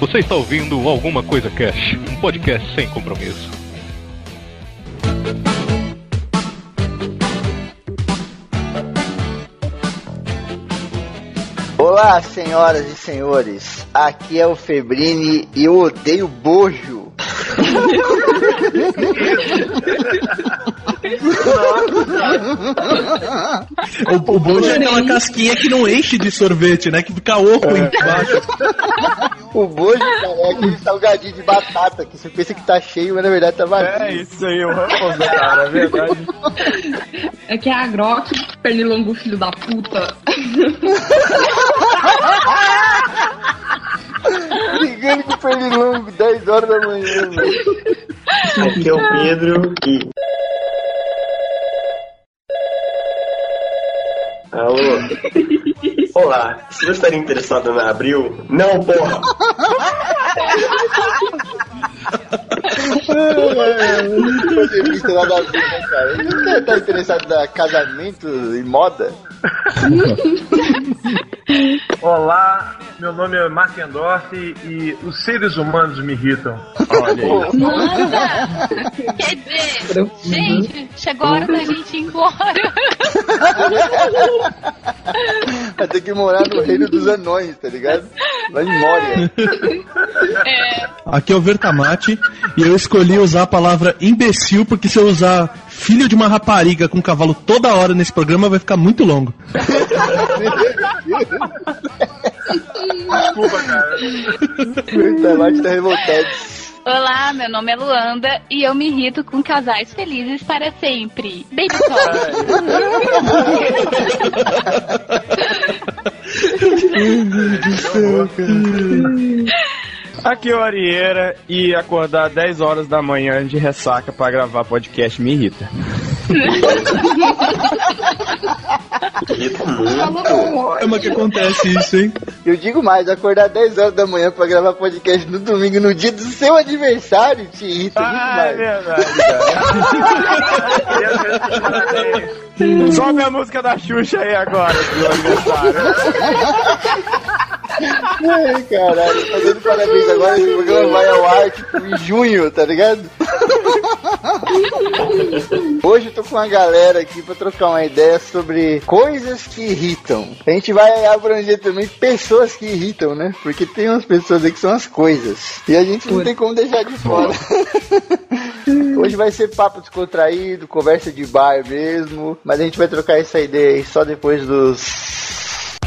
Você está ouvindo Alguma Coisa Cash, um podcast sem compromisso. Olá, senhoras e senhores. Aqui é o Febrini e eu odeio bojo. O, o bojo é aquela casquinha que não enche de sorvete, né? Que fica oco embaixo. O bojo, cara, é aquele salgadinho de batata que você pensa que tá cheio, mas na verdade tá vazio. É isso aí, o Ruffles, cara, é verdade. É que é a Grok, pernilongo filho da puta. Brigando com o pernilongo 10 horas da manhã, velho. Aqui é o Pedro e. Alô? Olá, você estaria interessado na Abril? Não, porra! Fazer vista nada a ver, né, cara? Você tá interessado na casamento e moda? Olá, meu nome é Mark Endorf e os seres humanos me irritam. Olha aí. Nossa! Quer dizer, gente, chegou a hora da gente ir embora. Vai ter que morar no reino dos anões, tá ligado? Vai em Moria. É, Aqui é o Vertamate e eu escolhi usar a palavra imbecil porque se eu usar filho de uma rapariga com cavalo toda hora nesse programa vai ficar muito longo. Desculpa, cara. O tá revoltado. Olá, meu nome é Luanda e eu me irrito com casais felizes para sempre. Baby Talk. Aqui é o Arieira e acordar 10 horas da manhã de ressaca pra gravar podcast me irrita. Irrita muito. É mas que acontece isso, hein? Eu digo mais, acordar 10 horas da manhã pra gravar podcast no domingo, no dia do seu aniversário, te irrita muito Ah, é mais. verdade, cara. Sobe a música da Xuxa aí agora, do aniversário. Ai, caralho, fazendo parabéns agora, esse programa vai ao ar, tipo, em junho, tá ligado? Hoje eu tô com uma galera aqui pra trocar uma ideia sobre coisas que irritam. A gente vai abranger também pessoas que irritam, né? Porque tem umas pessoas aí que são as coisas. E a gente não tem como deixar de fora. Hoje vai ser papo descontraído, conversa de bar mesmo. Mas a gente vai trocar essa ideia aí só depois dos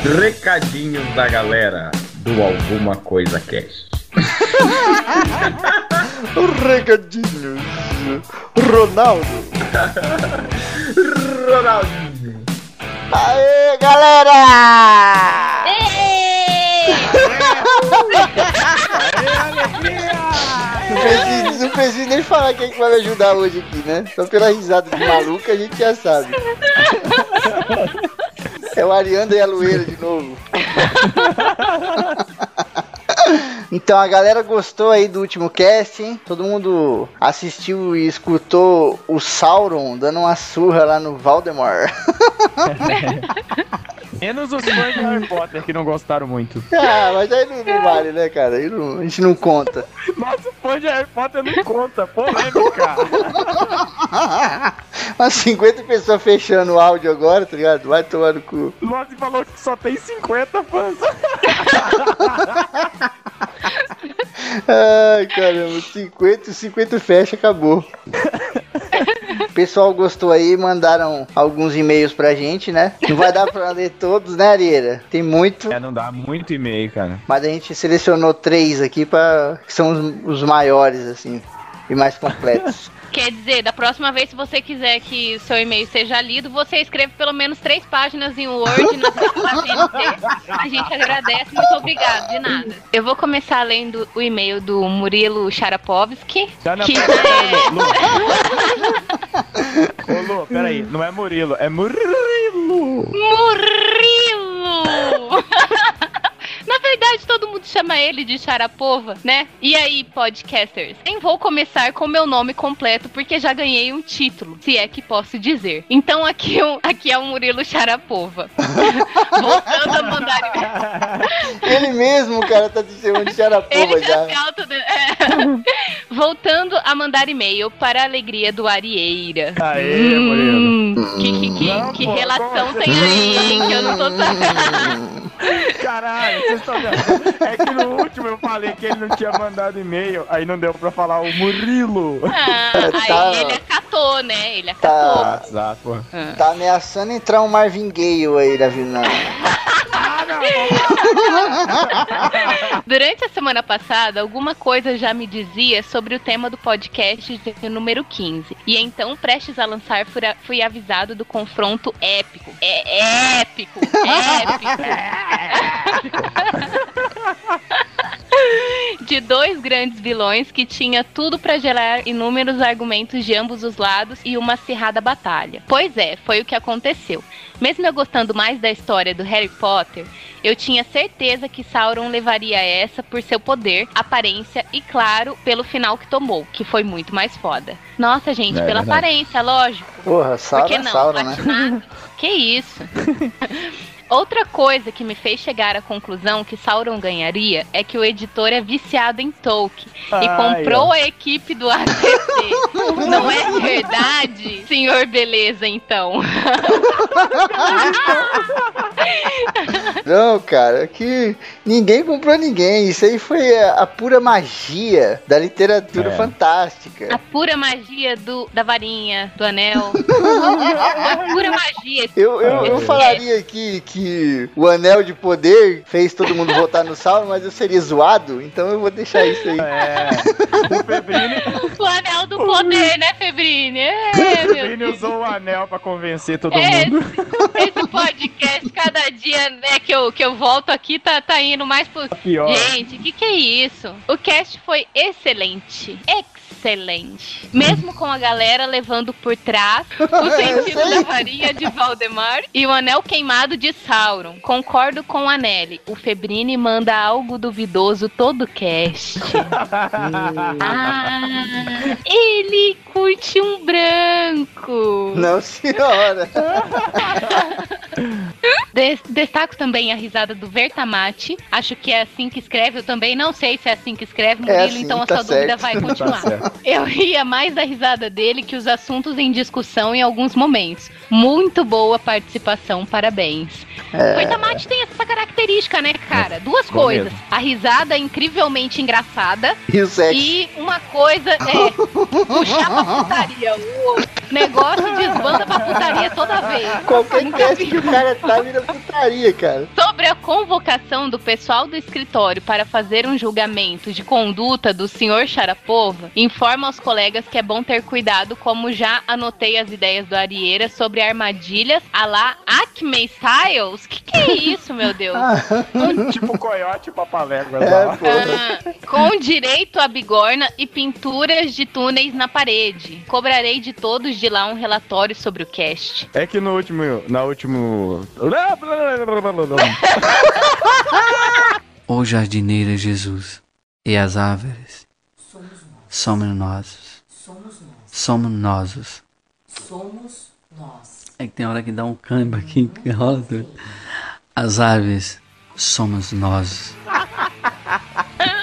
Recadinhos da galera do Alguma Coisa Cast. recadinhos. Ronaldo. Ronaldinho. Aê, galera! Ei! Não preciso, não preciso nem falar quem que vai me ajudar hoje aqui, né? Só pela risada de maluca a gente já sabe. É o Arianda e a Lueira de novo. Então a galera gostou aí do último cast, hein? Todo mundo assistiu e escutou o Sauron dando uma surra lá no Valdemar. Menos os fãs de Harry Potter que não gostaram muito. ah, mas aí não, não vale, né, cara? Aí não- a gente não conta. Nossa, o fã de Harry Potter não conta, polêmica. Umas 50 pessoas fechando o áudio agora, tá ligado? Vai tomar no cu. Nossa, falou que só tem 50 fãs. Ai, caramba, 50, 50 fecha, acabou. O pessoal gostou aí, mandaram alguns e-mails pra gente, né? Não vai dar pra ler todos, né, Arieira? Tem muito, É, não dá muito e-mail, cara. mas a gente selecionou três aqui para que são os, os maiores, assim, e mais completos. Quer dizer, da próxima vez, se você quiser que seu e-mail seja lido, você escreve pelo menos três páginas em Word na CNC. A gente agradece, muito obrigado, de nada. Eu vou começar lendo o e-mail do Murilo Charapovski, Já não, que pera, é... Lu. Ô, Lu, peraí, não é Murilo, é Murilo. Murilo! Na verdade, todo mundo chama ele de Charapova, né? E aí, podcasters? Nem vou começar com meu nome completo, porque já ganhei um título, se é que posso dizer. Então aqui, é o- aqui é o Murilo Charapova. Voltando a mandar Ele mesmo, cara, tá te chamando de xarapoba Ele já já. se auto... é. Voltando a mandar e-mail para a alegria do Arieira. Aê, Murilo. Hum, que que, que, Não, que pô, relação tem aí, hein, que eu não tô sabendo. Caralho, vocês estão vendo? É que no último eu falei que ele não tinha mandado e-mail, aí não deu pra falar o Murilo. Ah, aí Tá. ele acatou, né? Ele acatou. Tá, Exato, pô. tá ameaçando entrar um Marvin Gaye aí da vida. Durante a semana passada, alguma coisa já me dizia sobre o tema do podcast de número 15. E então, prestes a lançar, fui, avisado do confronto épico. É épico! Épico! de dois grandes vilões que tinha tudo pra gerar inúmeros argumentos de ambos os lados e uma acirrada batalha. Pois é, foi o que aconteceu. Mesmo eu gostando mais da história do Harry Potter, eu tinha certeza que Sauron levaria essa por seu poder, aparência e, claro, pelo final que tomou, que foi muito mais foda. Nossa, gente, É pela verdade. aparência, lógico. Porra, Por Sauron que é não? Sauron, né? Que isso? Outra coisa que me fez chegar à conclusão que Sauron ganharia é que o editor é viciado em Tolkien e comprou ó. a equipe do ACC. Não é verdade, senhor Beleza, então? Não, cara, que ninguém comprou ninguém. Isso aí foi a, a pura magia da literatura É. fantástica. A pura magia do, da varinha, do anel. a pura magia. Eu, eu, eu falaria aqui que o anel de poder fez todo mundo votar no Sauron, mas eu seria zoado, então eu vou deixar isso aí. É. O Febrini, O anel do poder, né, Febrine? É, o meu Febrini Deus. usou o anel pra convencer todo É, mundo. Esse podcast, cada dia né, que, eu, que eu volto aqui, tá, tá indo mais pro. Pior. Gente, que que é isso? O cast foi excelente. Excelente. Mesmo com a galera levando por trás o sentido sei. da varinha de Valdemar e o anel queimado de Sauron. Concordo com a Nelly. O Febrini manda algo duvidoso todo cast. ah, ele curte um branco. Não, senhora. Des- destaco também a risada do Vertamati. Acho que é assim que escreve. Eu também não sei se é assim que escreve, Murilo, assim, então a tá sua dúvida certo. vai Tá continuar. certo. Eu ria mais da risada dele que os assuntos em discussão em alguns momentos. Muito boa participação, parabéns. É. O Vertamati tem essa característica, né, cara? Duas Bom coisas. mesmo. A risada incrivelmente engraçada E o sexo? e uma coisa é puxar pra putaria. O negócio desbanda pra putaria toda vez. Qualquer vi. que o cara tá vira putaria, cara. Sobre a convocação do pessoal do escritório para fazer um julgamento de conduta do senhor Sharapova, informa aos colegas que é bom ter cuidado, como já anotei as ideias do Arieira sobre armadilhas a lá Acme Styles. Que que é isso, meu Deus? tipo coiote papaléguas É. Ah, com direito a bigorna e pinturas de túneis na parede. Cobrarei de todos de lá um relatório sobre o cast. É que no último. Na último. O jardineiro é Jesus e as árvores somos nós. Somos nós. Somos nós. É que tem hora que dá um câmbio aqui que rola tudo. As árvores somos nós.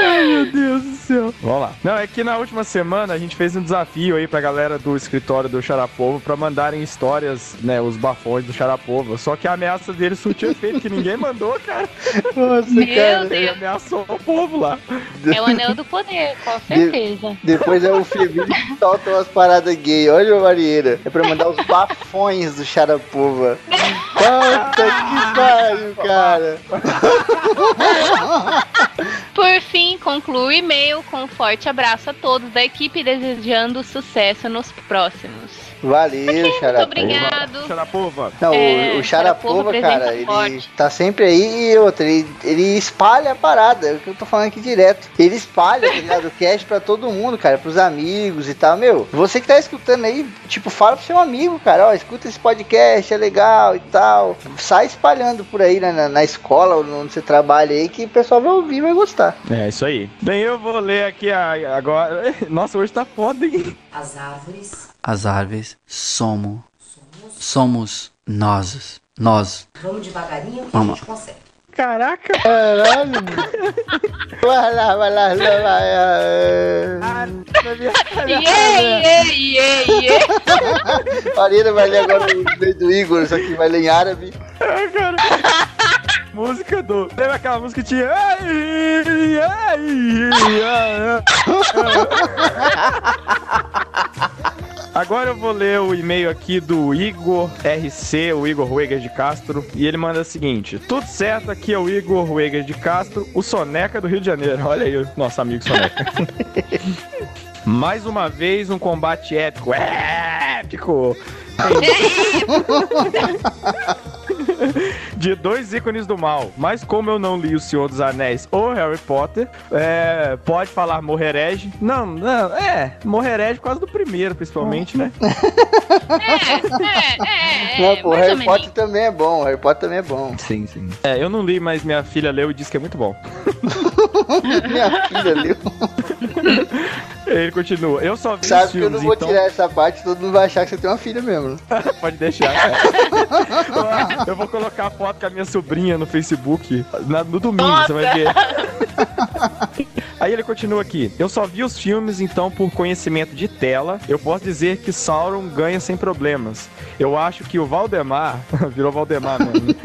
Meu Deus do céu. Vamos lá. Não, é que na última semana a gente fez um desafio aí pra galera do escritório do Xarapovo pra mandarem histórias, né, os bafões do Xarapovo. Só que a ameaça dele surtiu efeito que ninguém mandou, cara. Nossa, Meu cara. Ele Deus, ameaçou o povo lá. é o anel do poder, com certeza. Depois é o Febrinho que solta umas paradas gay. Olha o Marieira. É pra mandar os bafões do Xarapova. Puta que pariu, cara. Por fim, concluo o e-mail com um forte abraço a todos da equipe, desejando sucesso nos próximos. Valeu, Muito Xarapova. obrigado. Xarapova. Não, É, o, o Xarapova, cara, ele forte. tá sempre aí e outra, ele, ele espalha a parada, é o que eu tô falando aqui direto. Ele espalha, tá ligado? O cast pra todo mundo, cara, pros amigos e tal. Meu, você que tá escutando aí, tipo, fala pro seu amigo, cara, ó, escuta esse podcast, é legal e tal. Sai espalhando por aí né, na, na escola ou onde você trabalha aí, que o pessoal vai ouvir e vai gostar. É, isso aí. Bem, eu vou ler aqui a- agora. Nossa, hoje tá foda, hein? As árvores. As árvores somos. Somos nós. Nós. Vamos devagarinho que Vamos. a gente consegue. Caraca! Caralho. Vai lá, vai lá, vai lá. Iê, iê, iê, iê. Marina vai ler agora o meio do Igor, só que vai ler em árabe. Ah, cara. música do. Lembra aquela música que tinha. Agora eu vou ler o e-mail aqui do Igor RC, o Igor Ruegas de Castro, e ele manda o seguinte: Tudo certo, aqui é o Igor Ruegas de Castro, o Soneca do Rio de Janeiro. Olha aí, o nosso amigo Soneca. Mais uma vez um combate épico. Épico! de dois ícones do mal. Mas como eu não li O Senhor dos Anéis ou Harry Potter, é, pode falar Morrerege. Não, não, é, Morrerege por causa do primeiro, principalmente, né? É, é, é. Não, pô, mais ou Harry. Potter também é bom, Harry Potter também é bom. Sim, sim. É, eu não li, mas minha filha leu e disse que é muito bom. Minha filha leu. Ele continua. Eu só vi os Sabe que eu não vou então... tirar essa parte, todo mundo vai achar que você tem uma filha mesmo. Pode deixar. cara. eu vou colocar a foto com a minha sobrinha no Facebook na- no domingo, você vai ver. Aí ele continua aqui. Eu só vi os filmes, então, por conhecimento de tela, eu posso dizer que Sauron ganha sem problemas. Eu acho que o Valdemar. Virou Valdemar mesmo. né?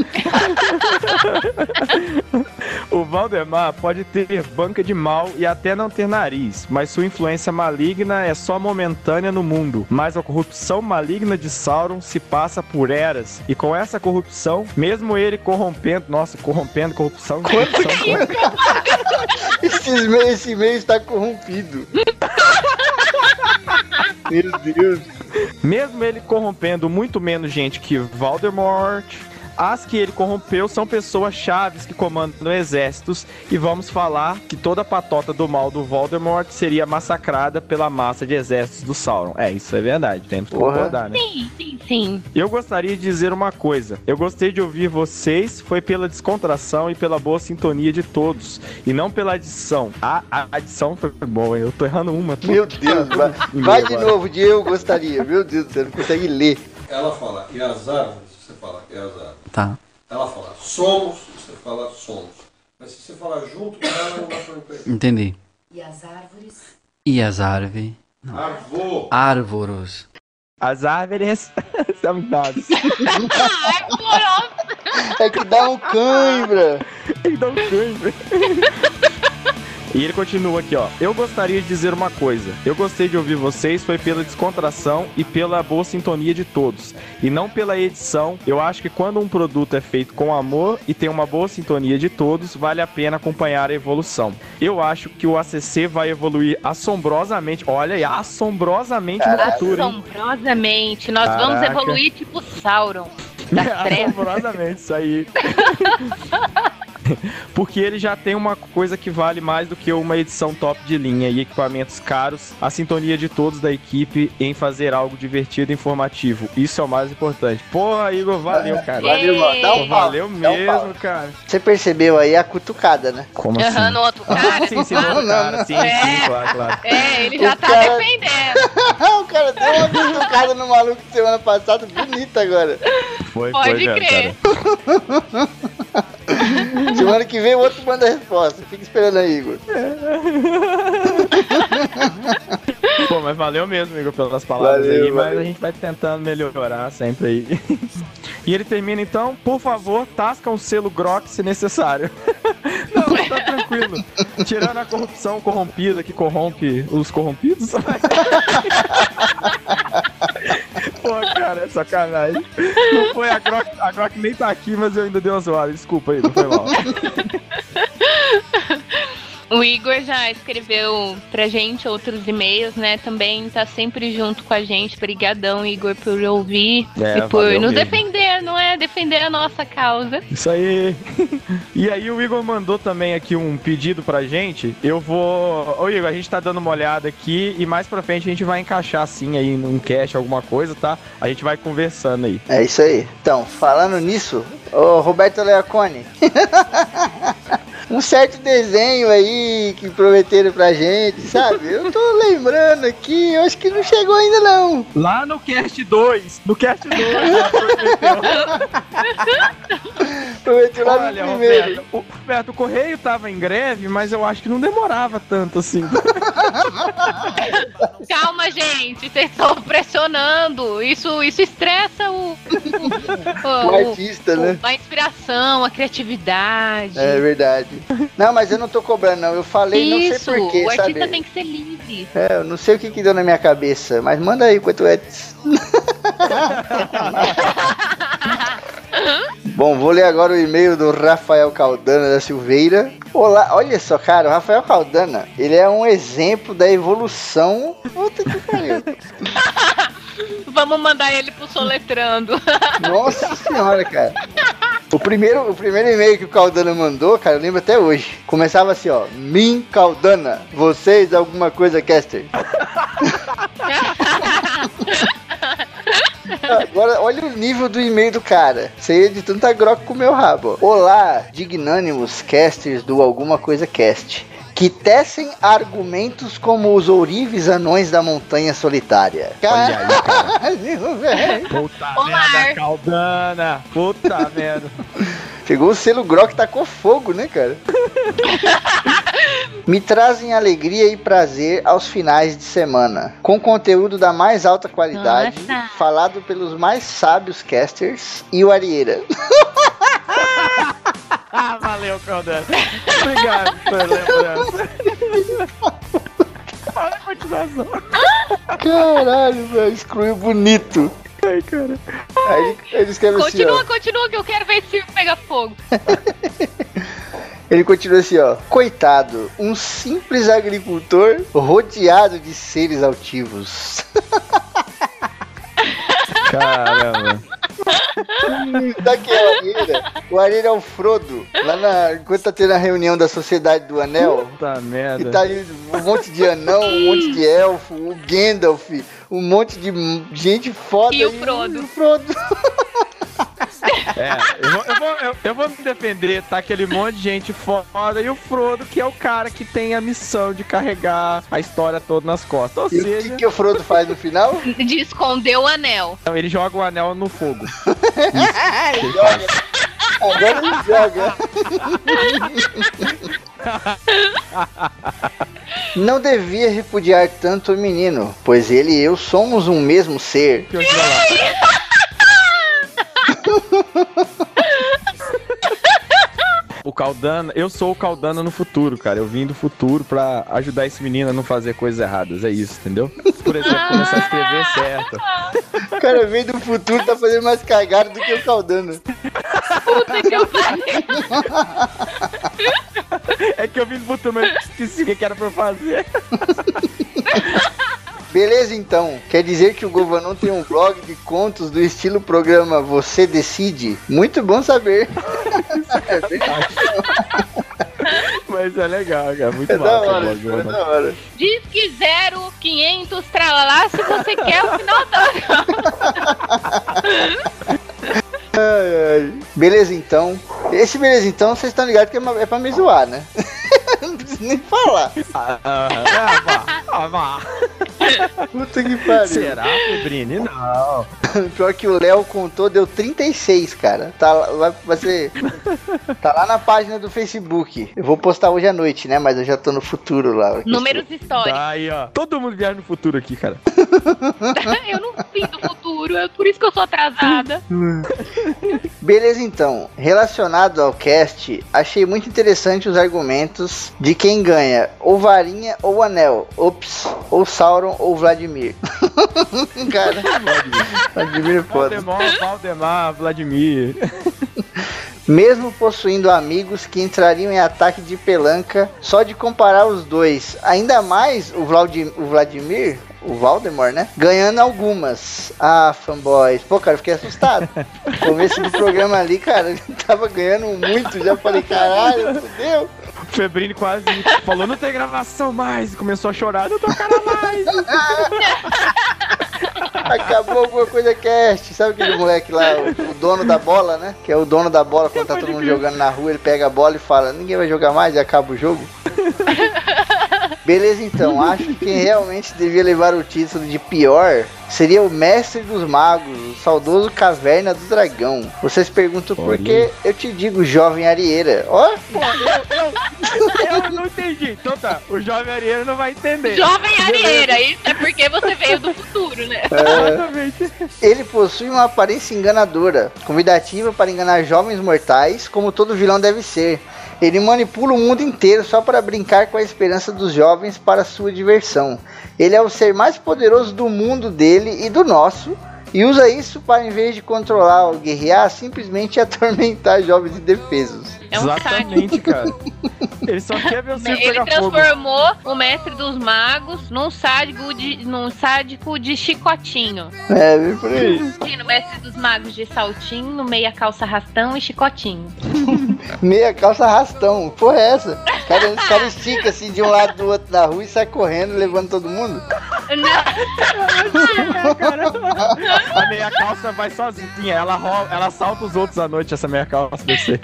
o Valdemar pode ter banca de mal e até não ter nariz, mas sua influência maligna é só momentânea no mundo. Mas a corrupção maligna de Sauron se passa por eras. E com essa corrupção, mesmo ele corrompendo. Nossa, corrompendo, corrupção. corrupção, me- esse meio está corrompido. Meu Deus. Mesmo ele corrompendo muito menos gente que Voldemort, as que ele corrompeu são pessoas chaves que comandam exércitos e vamos falar que toda a patota do mal do Voldemort seria massacrada pela massa de exércitos do Sauron. É, isso é verdade, temos que Porra. concordar, né? Sim, sim, sim. Eu gostaria de dizer uma coisa. Eu gostei de ouvir vocês, foi pela descontração e pela boa sintonia de todos, e não pela adição. A, a adição foi boa, hein? eu tô errando uma. Meu Deus, vai, vai de novo de eu gostaria. Meu Deus, você não consegue ler. Ela fala, e as árvores, fala, árvores. Tá. Ela fala, somos, você fala, somos. Mas se você falar junto com ela, não dá pra entender. Entendi. E as árvores? E as árvores? Árvores. As árvores são nós. É que dá um cãibra. Ele dá um cãibra. E ele continua aqui, ó. Eu gostaria de dizer uma coisa. Eu gostei de ouvir vocês, foi pela descontração e pela boa sintonia de todos. E não pela edição. Eu acho que quando um produto é feito com amor e tem uma boa sintonia de todos, vale a pena acompanhar a evolução. Eu acho que o ACC vai evoluir assombrosamente. Olha aí, assombrosamente no futuro. hein? Assombrosamente. Nós vamos Caraca. evoluir tipo Sauron. Das trevas. Assombrosamente, isso aí. Porque ele já tem uma coisa que vale mais do que uma edição top de linha e equipamentos caros, a sintonia de todos da equipe em fazer algo divertido e informativo. Isso é o mais importante. Porra, Igor, valeu, cara. Valeu, mano. Dá um pau. valeu Dá um mesmo, cara. Você percebeu aí a cutucada, né? Como Aham, no outro cara. sim, sim, no outro cara. Sim, É. sim, claro, claro. É, ele já O tá cara- defendendo. o cara deu uma cutucada no maluco semana passada, bonita agora. Foi, Pode foi mesmo, crer. cara. Semana que vem o outro manda a resposta. Fica esperando aí, Igor. Pô, mas valeu mesmo, Igor, pelas palavras Valeu, aí, mas valeu. a gente vai tentando melhorar sempre aí. e ele termina então, por favor, tasca um selo Grok se necessário. Tá tranquilo. Tirando a corrupção corrompida que corrompe os corrompidos. Pô, cara, é sacanagem. Não foi a Grok, a Grok nem tá aqui, mas eu ainda dei uma zoada. Desculpa aí, não foi mal. O Igor já escreveu pra gente outros e-mails, né? Também tá sempre junto com a gente. Obrigadão, Igor, por ouvir É, e por nos mesmo. defender, não é? Defender a nossa causa. Isso aí. E aí o Igor mandou também aqui um pedido pra gente. Eu vou. Ô Igor, a gente tá dando uma olhada aqui e mais pra frente a gente vai encaixar assim aí num cache, alguma coisa, tá? A gente vai conversando aí. É isso aí. Então, falando nisso, ô Roberto Leacone. um certo desenho aí que prometeram pra gente, sabe? Eu tô lembrando aqui, eu acho que não chegou ainda não. Lá no Cast 2, no Cast 2, Eu meti lá Olha, no primeiro. Roberto, o, Roberto, o Correio tava em greve, mas eu acho que não demorava tanto assim. Calma, gente, vocês estão pressionando. Isso, isso estressa o, o, O artista, né? A inspiração, a criatividade. É verdade. Não, mas eu não tô cobrando, não. Eu falei, não Isso, sei porquê, o artista sabe? tem que ser livre. É, eu não sei o que que deu na minha cabeça, mas manda aí quanto é. Bom, vou ler agora o e-mail do Rafael Caldana da Silveira. Olá, olha só, cara, o Rafael Caldana, ele é um exemplo da evolução. Puta que pariu. Vamos mandar ele pro soletrando. Nossa senhora, cara. O primeiro, o primeiro e-mail que o Caldana mandou, cara, eu lembro até hoje. Começava assim, ó. Min Caldana, vocês alguma coisa, Caster? Agora, olha o nível do e-mail do cara. Você de tanta groca com o meu rabo. Olá, dignânimos casters do Alguma Coisa Cast. Que tecem argumentos como os ourives anões da montanha solitária. Olha aí, cara. Caralho, velho. Puta Olá. merda, Caldana. Puta merda. Chegou o selo Grok tacou fogo, né, cara? Me trazem alegria e prazer aos finais de semana, com conteúdo da mais alta qualidade, Nossa. falado pelos mais sábios casters e o Arieira. Ah, valeu, Caldana. Obrigado pela lembrança. Olha a continuação. Caralho, velho, excluiu bonito. Ai, cara. Aí ele, escreve assim, Continua, ó. continua, que eu quero ver se pega fogo. Ele continua assim, ó. Coitado, um simples agricultor rodeado de seres altivos. Caramba. Quem é o Arieira é o Frodo. Lá na, enquanto tá tendo a reunião da Sociedade do Anel, Puta E merda. tá aí um monte de anão, um monte de elfo, o Gandalf, um monte de gente foda. E o Frodo. o Frodo. É, eu vou, eu, vou, eu, eu vou me defender, tá? Aquele monte de gente foda e o Frodo, que é o cara que tem a missão de carregar a história toda nas costas. Ou E o seja, que, que o Frodo faz no final? De esconder o anel. então, ele joga o anel no fogo. ele joga. Agora ele joga. Não devia repudiar tanto o menino, pois ele e eu somos um mesmo ser. Que. O Caldana, eu sou o Caldana no futuro, cara. Eu vim do futuro pra ajudar esse menino a não fazer coisas erradas. É isso, entendeu? Por exemplo, começar a escrever certo. O cara veio do futuro tá fazendo mais cagada do que o Caldana. Puta que eu falei. É que eu vim do futuro, mas eu esqueci o que que era pra eu fazer. Beleza, então. Quer dizer que o Govanon tem um blog de contos do estilo programa Você Decide? Muito bom saber. é Mas é legal, cara. Muito é da massa. hora, o blog, é da hora. Diz que 0, 500, tralalá, se você quer o final da... Ai, ai. Beleza, então. Esse beleza, então, vocês estão ligados que é, é pra me zoar, né? Não preciso nem falar. Ah, ah, ah, vá, ah, vá. Puta que pariu. Será, Febrini? Não. Pior que o Léo contou, deu 36, cara. Tá, lá- vai, vai ser. Tá lá na página do Facebook. Eu vou postar hoje à noite, né? Mas eu já tô no futuro lá. Números históricos. Aí, ó. Todo mundo viaja no futuro aqui, cara. eu não vim do futuro, é por isso que eu sou atrasada. Beleza, então. Relacionado ao cast, achei muito interessante os argumentos de quem ganha ou Varinha ou Anel. Ops, ou Sauron ou Vladimir. Cara, Vladimir é foda. Valdemar, Valdemar, Vladimir. Mesmo possuindo amigos que entrariam em ataque de pelanca só de comparar os dois. Ainda mais o, o Vladimir, o Valdemar, né? Ganhando algumas. Ah, fanboys. Pô, cara, eu fiquei assustado. Começo do programa ali, cara, ele tava ganhando muito. Já falei, caralho, fudeu. O Febrini quase falou, não tem gravação mais. E começou a chorar, não cara mais. Acabou alguma coisa cast. Sabe aquele moleque lá, o, o dono da bola, né? Que é o dono da bola quando tá todo mundo jogando na rua, ele pega a bola e fala, ninguém vai jogar mais e acaba o jogo. Beleza, então. Acho que quem realmente devia levar o título de pior seria o mestre dos magos, o saudoso Caverna do Dragão. Vocês perguntam por que eu te digo jovem Arieira. Ó, Pô, eu, eu, eu não entendi. Então tá, o jovem Arieira não vai entender. Jovem Arieira, isso é porque você veio do futuro, né? Exatamente. ele possui uma aparência enganadora, convidativa para enganar jovens mortais, como todo vilão deve ser. Ele manipula o mundo inteiro só para brincar com a esperança dos jovens para sua diversão. Ele é o ser mais poderoso do mundo dele e do nosso, e usa isso para, em vez de controlar ou guerrear, simplesmente atormentar jovens indefesos. É um Exatamente, cara. Ele só quer ver o circo Ele pegar fogo. transformou o mestre dos magos num sádico de, num sádico de chicotinho. É, vem por aí. No mestre dos magos de saltinho, meia calça rastão e chicotinho. Meia calça arrastão. Porra, é essa? O cara, o cara estica assim de um lado do outro da rua e sai correndo, levando todo mundo. A meia calça vai sozinha. Ela, rola, ela salta os outros à noite, essa meia calça descer.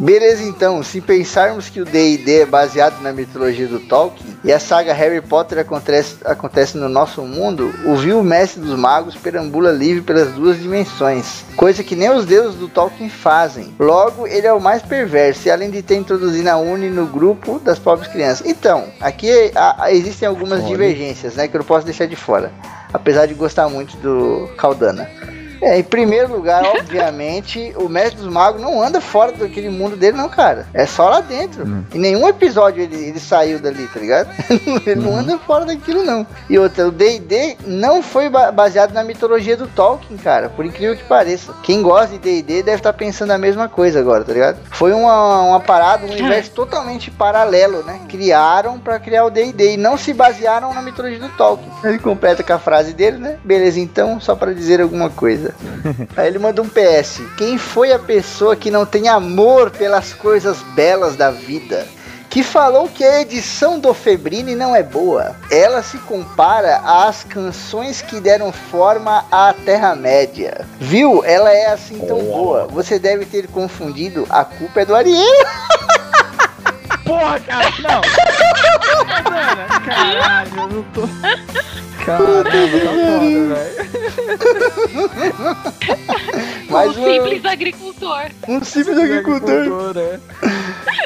Beleza, então, se pensarmos que o D&D é baseado na mitologia do Tolkien e a saga Harry Potter acontece, acontece no nosso mundo, o vil mestre dos magos perambula livre pelas duas dimensões, coisa que nem os deuses do Tolkien fazem. Logo, ele é o mais perverso e além de ter introduzido a Uni no grupo das pobres crianças. Então, aqui a- a- existem algumas Olha. divergências, né, que eu não posso deixar de fora, apesar de gostar muito do Caldana. É, em primeiro lugar, obviamente, o Mestre dos Magos não anda fora daquele mundo dele, não, cara. É só lá dentro. Em nenhum episódio ele, ele saiu dali, tá ligado? ele não anda fora daquilo, não. E outra, o D&D não foi ba- baseado na mitologia do Tolkien, cara. Por incrível que pareça. Quem gosta de D&D deve estar pensando a mesma coisa agora, tá ligado? Foi uma, uma parada, um universo totalmente paralelo, né? Criaram pra criar o D&D e não se basearam na mitologia do Tolkien. Ele completa com a frase dele, né? Beleza, então, só pra dizer alguma coisa. Aí ele manda um PS. Quem foi a pessoa que não tem amor pelas coisas belas da vida? Que falou que a edição do Febrini não é boa. Ela se compara às canções que deram forma à Terra-média. Viu? Ela é assim tão boa. Você deve ter confundido. A culpa é do Ariel. Porra, cara, não. Mano, caralho, eu não tô. Caramba, tá foda, velho. Um simples agricultor. Um simples agricultor. né?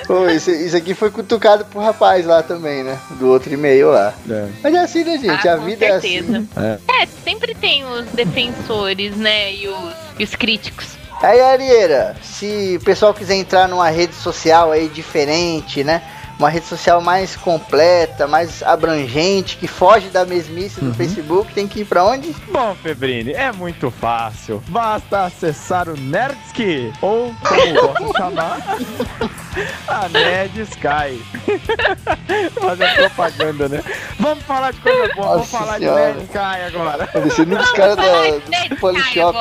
Pô, isso, isso aqui foi cutucado pro rapaz lá também, né? Do outro e-mail lá. Mas é assim, né, gente? Ah, a vida é certeza. assim. É, sempre tem os defensores, né? E os, e os críticos. Aí, Arieira, se o pessoal quiser entrar numa rede social aí diferente, né? Uma rede social mais completa, mais abrangente, que foge da mesmice do Facebook, tem que ir pra onde? Bom, Febrini, é muito fácil. Basta acessar o Nerdski, ou como gosto de chamar, a Nerd Sky. Fazer propaganda, né? Vamos falar de coisa boa, vamos Nossa falar Senhora. de Nerd Sky agora. Tá descendo os caras da- do Polishop.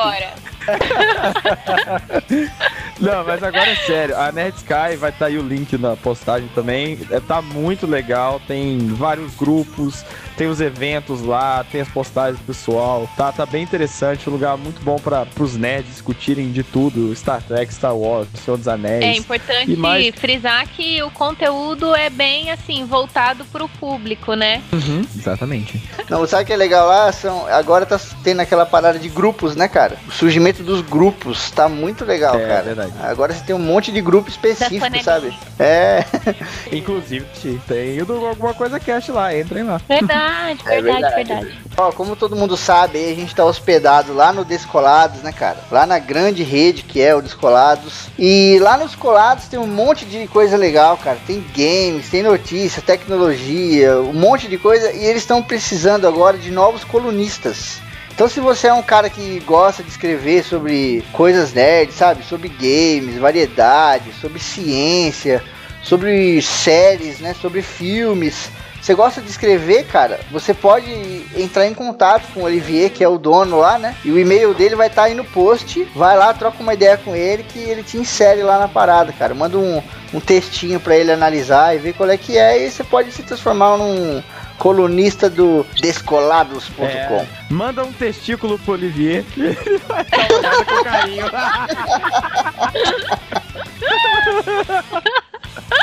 Não, mas agora é sério. A Nerd Sky vai estar aí o link na postagem também. É, tá muito legal. Tem vários grupos, tem os eventos lá, tem as postagens do pessoal. Tá, tá bem interessante. Um lugar muito bom para os nerds discutirem de tudo: Star Trek, Star Wars, Senhor dos Anéis. É importante E mais- frisar que o conteúdo é bem assim, voltado pro público, né? Uhum, exatamente. Não, sabe o que é legal lá? São, agora tá tendo aquela parada de grupos, né, cara? O surgimento dos grupos tá muito legal, É, cara. verdade. Agora você tem um monte de grupo específico, sabe? É. Inclusive, tem Alguma Coisa Cast lá, entrem lá. Verdade, É verdade, verdade. verdade. Ó, como todo mundo sabe, a gente tá hospedado lá no Descolados, né, cara? Lá na grande rede que é o Descolados. E lá nos Colados tem um monte de coisa legal, cara. Tem games, tem notícia, tecnologia, um monte de coisa. E eles estão precisando agora de novos colunistas. Então, se você é um cara que gosta de escrever sobre coisas nerds, sabe? Sobre games, variedade, sobre ciência, sobre séries, né? Sobre filmes. Você gosta de escrever, cara? Você pode entrar em contato com o Olivier, que é o dono lá, né? E o e-mail dele vai estar aí no post. Vai lá, troca uma ideia com ele que ele te insere lá na parada, cara. Manda um, um textinho pra ele analisar e ver qual é que é. E você pode se transformar num colunista do descolados.com. É, manda um testículo pro Olivier que ele vai dar uma olhada com carinho.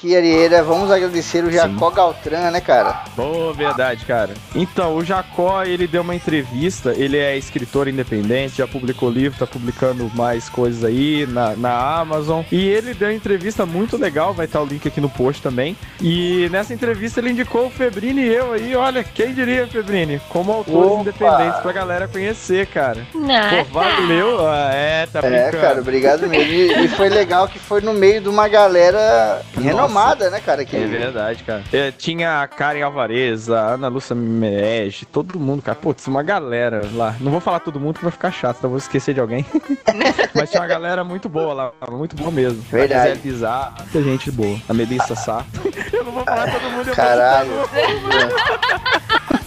aqui, Arieira, vamos agradecer o Jacó Galtran, né, cara? Pô, verdade, cara. Então, o Jacó, ele deu uma entrevista, ele é escritor independente, já publicou livro, tá publicando mais coisas aí na, na Amazon. E ele deu uma entrevista muito legal, vai estar o link aqui no post também. E nessa entrevista ele indicou o Febrini e eu aí, olha, quem diria, Febrini, como autores Opa! independentes pra galera conhecer, cara. Nossa. Pô, valeu. Ah, É, tá É, brincando. cara, obrigado mesmo. E, e foi legal que foi no meio de uma galera renomada, né, cara? Que... É verdade, cara. É, tinha a Karen Alvarez, a Ana Lúcia Merege, todo mundo, cara. Putz, uma galera lá. Não vou falar todo mundo que vai ficar chato, então eu vou esquecer de alguém. Mas tinha uma galera muito boa lá, muito boa mesmo. Verdade. A Gisele Bizarro, muita gente boa. A Melissa Sá. Eu não vou falar todo mundo. eu vou Caralho.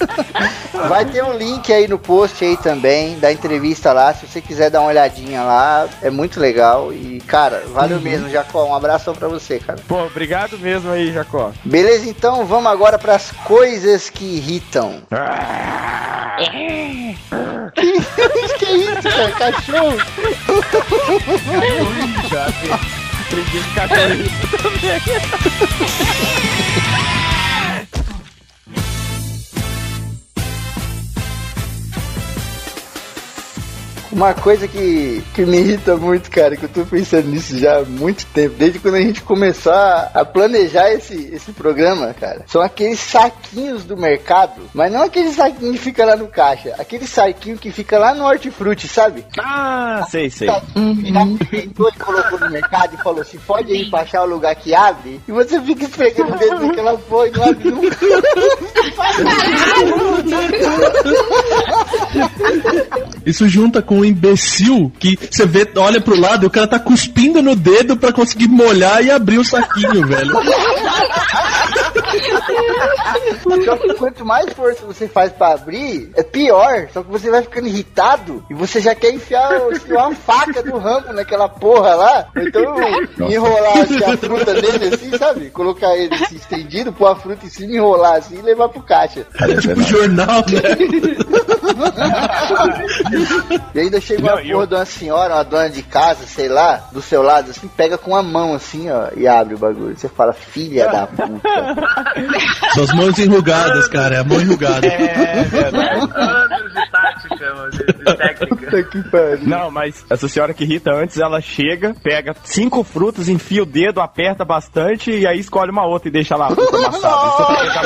Vai ter um link aí no post aí também da entrevista lá, se você quiser dar uma olhadinha lá, é muito legal e cara, valeu mesmo, Jacó, um abração pra você, cara. Pô, obrigado mesmo aí, Jacó. Beleza, então vamos agora pras coisas que irritam. que isso, cara? Cachorro? Com cachorro também. Uma coisa que, que me irrita muito, cara, que eu tô pensando nisso já há muito tempo, desde quando a gente começou a, planejar esse, esse programa, cara, são aqueles saquinhos do mercado, mas não aquele saquinho que fica lá no caixa, aquele saquinho que fica lá no hortifruti, sabe? Ah, sei, sei. Que já inventou e colocou no mercado e falou assim, pode ir pra achar o lugar que abre, e você fica esfregando o dedo naquela porra e não abre nunca. Isso junta com um imbecil que você vê, olha pro lado e o cara tá cuspindo no dedo pra conseguir molhar e abrir o saquinho, velho. Só que quanto mais força você faz pra abrir, é pior. Só que você vai ficando irritado e você já quer enfiar, enfiar uma faca do ramo naquela porra lá. Então enrolar assim, a fruta dele assim, sabe? Colocar ele assim, estendido, pôr a fruta em cima, enrolar assim e levar pro caixa. É tipo jornal, né? E ainda chega uma porra de uma senhora, uma dona de casa, sei lá, do seu lado, assim, pega com a mão assim, ó, e abre o bagulho. Você fala, filha da puta. São as mãos enrugadas, cara. É a mão enrugada. É, verdade. Anos de tática, mano, de, de técnica. Puta que pariu. Não, mas essa senhora que irrita antes, ela chega, pega cinco frutas, enfia o dedo, aperta bastante e aí escolhe uma outra e deixa lá a fruta amassada. Isso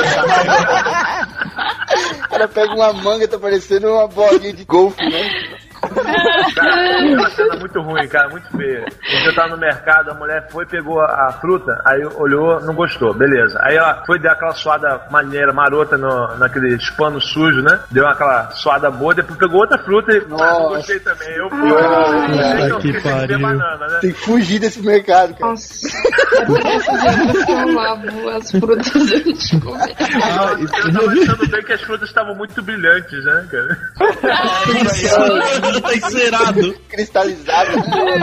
é. Ela pega uma manga, tá parecendo uma bolinha de golfe, né? Cara, foi uma cena muito ruim, cara, muito feia. Um dia eu tava no mercado, a mulher foi, pegou a, a fruta, aí olhou, não gostou, beleza. Aí ela foi, deu aquela suada maneira, marota no, naquele pano sujo, né? Deu aquela suada boa, depois pegou outra fruta e ah, não Nossa. gostei também. Eu fui, Puta eu que pariu. banana, né? Tem que fugir desse mercado, cara. Nossa, essas anos que eu lavo as frutas antes de comer. Ah, eu tava achando bem que as frutas estavam muito brilhantes, né, cara? tá encerado. Cristalizado, né?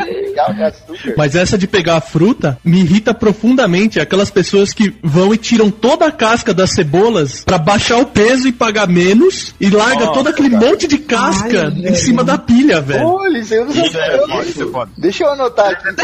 legal, de açúcar. Mas essa de pegar a fruta me irrita profundamente. Aquelas pessoas que vão e tiram toda a casca das cebolas pra baixar o peso e pagar menos e larga todo aquele monte de casca Ai, em cima da pilha, velho. Olha, isso eu não é é foda. Deixa eu anotar aqui.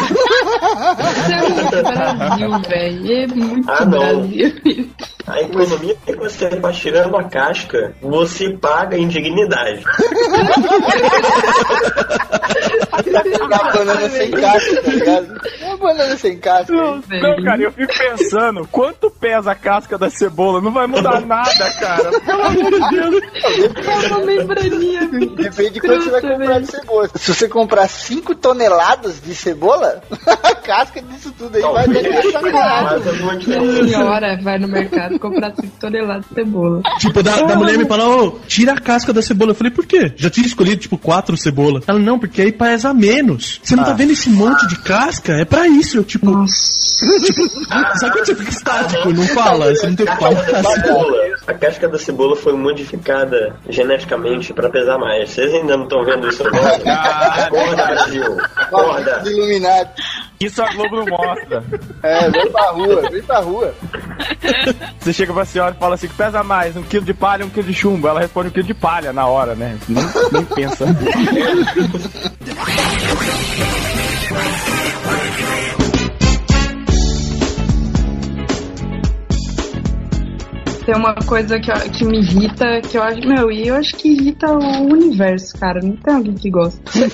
Isso é muito Brasil, velho. É muito Ah. Brasil. A economia que você vai tirando a casca, você paga indignidade. Uma banana sem casca, tá ligado? Uma banana sem casca. Não, cara, eu fico pensando, quanto pesa a casca da cebola? Não vai mudar nada, cara. Pelo amor de Deus. É uma membraninha. Depende de quanto você vai comprar de cebola. Se você comprar 5 toneladas de cebola, a casca disso tudo aí vai ter que sacanagem. Mas é uma A diferença. senhora vai no mercado comprar 5 toneladas de cebola. Tipo, da, da mulher me falar, ô, tira a casca da cebola. Eu falei, por quê? Já tinha escolhido, tipo, quatro cebolas. Ela, não, porque aí pesa menos. Você não tá vendo esse monte de casca? É pra isso. Eu, tipo, tipo sabe quando você fica estático? Não fala, você não tem o que falar. cebola. A casca da cebola foi modificada geneticamente pra pesar mais. Vocês ainda não estão vendo isso agora? Acorda, Brasil. Acorda. Os iluminados. Isso a Globo não mostra. É, vem pra rua, vem pra rua. Você chega pra senhora e fala assim, que pesa mais, um quilo de palha ou um quilo de chumbo? Ela responde um quilo de palha na hora, né? Nem, nem pensa. tem uma coisa que, eu- que me irrita, que eu acho. Meu, e eu acho que irrita o universo, cara. Não tem alguém que gosta. Você-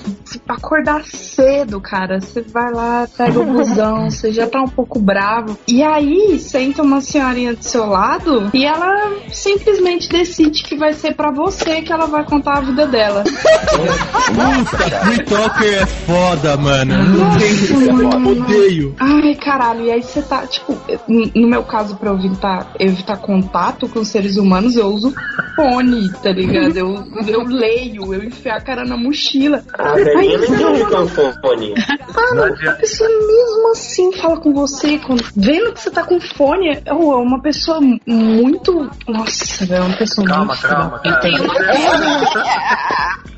acordar cedo, cara. Você vai lá, pega o busão, você já tá um pouco bravo. E aí, senta uma senhorinha do seu lado e ela simplesmente decide que vai ser pra você que ela vai contar a vida dela. Puta, Free Talker é foda, mano. Não tem odeio. Ai, caralho, e aí você tá, tipo, no meu caso, pra eu evitar, evitar contato com seres humanos, eu uso fone, tá ligado? Eu, eu leio, eu enfio a cara na mochila. A velhinha não Aí, entende cara, com fone. Mano, a pessoa mesmo assim fala com você, quando, vendo que você tá com fone, é oh, é uma pessoa muito. Nossa, velho, é uma pessoa Calma, muito. calma, Eu cara. tenho uma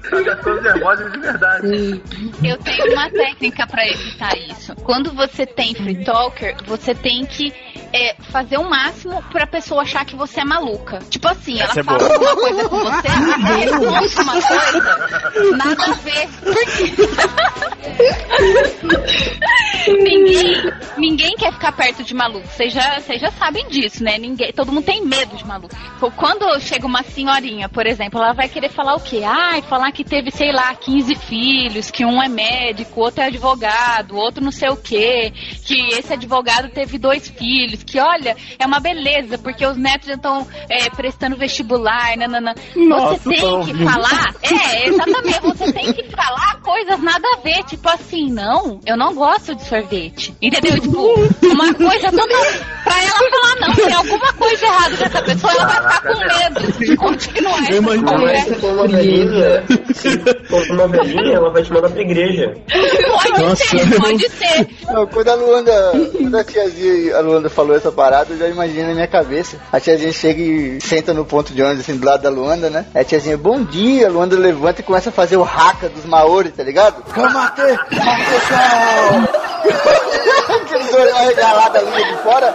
ficando nervosa de verdade. Eu tenho uma técnica pra evitar isso. Quando você tem free talker, você tem que é, fazer o máximo pra pessoa achar que você é maluca. Tipo assim, ela Essa é fala alguma coisa com você, você responde uma coisa, nada a ver. Porque ninguém, ninguém quer ficar perto de maluco. Vocês já, já sabem disso, né? Ninguém, todo mundo tem medo de maluco. Quando chega uma senhorinha, por exemplo, ela vai querer falar o quê? Ai, falar que teve, sei lá, 15 filhos, que um é médico, outro é advogado, outro não sei o quê, que esse advogado teve dois filhos, que olha, é uma beleza, porque os netos já estão é, prestando vestibular, nanana. Nossa, você tem tô que falar, é, exatamente, você tem que falar coisas nada a ver, tipo assim, não, eu não gosto de sorvete, entendeu? Tipo, uma coisa totalmente, pra ela falar não, tem alguma coisa errada com essa pessoa, ela vai ficar com medo de continuar essa Mas conversa. se for uma velhinha, se for uma velhinha, ela vai te mandar pra igreja. Pode Nossa. ser, pode ser. Não, quando a Luanda, quando a tiazinha, a Luanda falou essa parada, eu já imaginei na minha cabeça. A tiazinha chega e senta no ponto de ônibus, assim, do lado da Luanda, né? Aí a tiazinha, bom dia, a Luanda levanta e começa a fazer o haka dos Maori, tá ligado? Kamate, pessoal! Aqueles olhos arregalados ali de fora.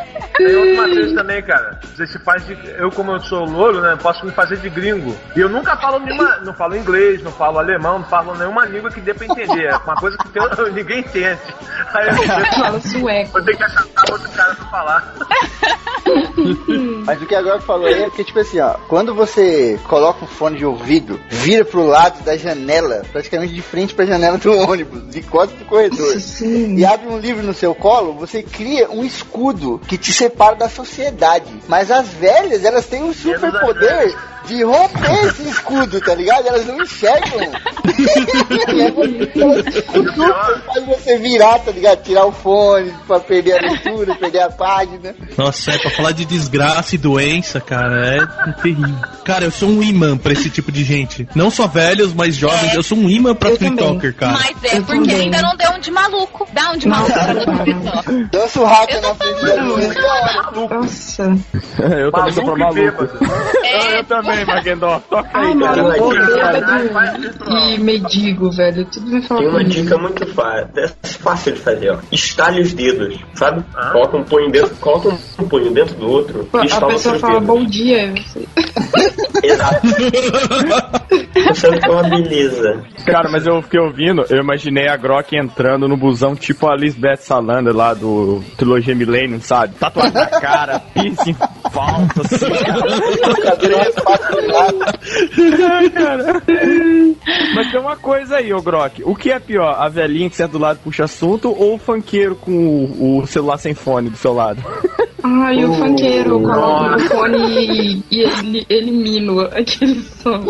Tem outra coisa também, cara. Você se faz de. Eu, como eu sou louro, né? Posso me fazer de gringo. E eu nunca falo nenhuma. Não falo inglês, não falo alemão, não falo nenhuma língua que dê pra entender. É uma coisa que tem- ninguém entende. Aí eu Fala sueco. vou ter que achar outro cara pra falar. Mas o que agora falou aí é que, tipo assim, ó, quando você coloca um fone de ouvido, vira pro lado da janela, praticamente de frente pra janela do ônibus, de costas pro corredor, e abre um livro no seu colo, você cria um escudo que te separa da sociedade. Mas as velhas, elas têm um super poder de romper esse escudo, tá ligado? Elas não enxergam. elas faz você virar, tá ligado? Tirar o fone pra perder a leitura, perder a página. Nossa, é pra falar de desgraça e doença, cara, é terrível. Cara, eu sou um imã pra esse tipo de gente. Não só velhos, mas jovens, eu sou um imã pra talker, cara. Mas é porque ainda não deu um de maluco. Dá um de maluco pra só. Dança o hack na frente da luz. Nossa. eu também sou pra maluco. É, eu também, Magendó. Toca aí, cara. e mendigo, velho. Tudo vai falar Tem uma dica muito fácil, é fácil de fazer, ó. Estale os dedos, sabe? Coloca um punho dentro, coloca um punho dentro do outro e A estala pessoa seus fala dedos. bom dia. eu sei. Exato. Pensando que é uma beleza. Cara, mas eu fiquei ouvindo, eu imaginei a Grok entrando no busão tipo a Lisbeth Salander lá do Trilogia Millennium, sabe? Tatuagem na cara, piercing falso, assim, cara. cara. Mas tem uma coisa aí, ô Grok. O que é pior? A velhinha que senta do lado puxa assunto ou o funkeiro com o, o celular sem fone do seu lado? Ai, o Oh, funkeiro coloca nossa. no fone e, ele elimina aquele som.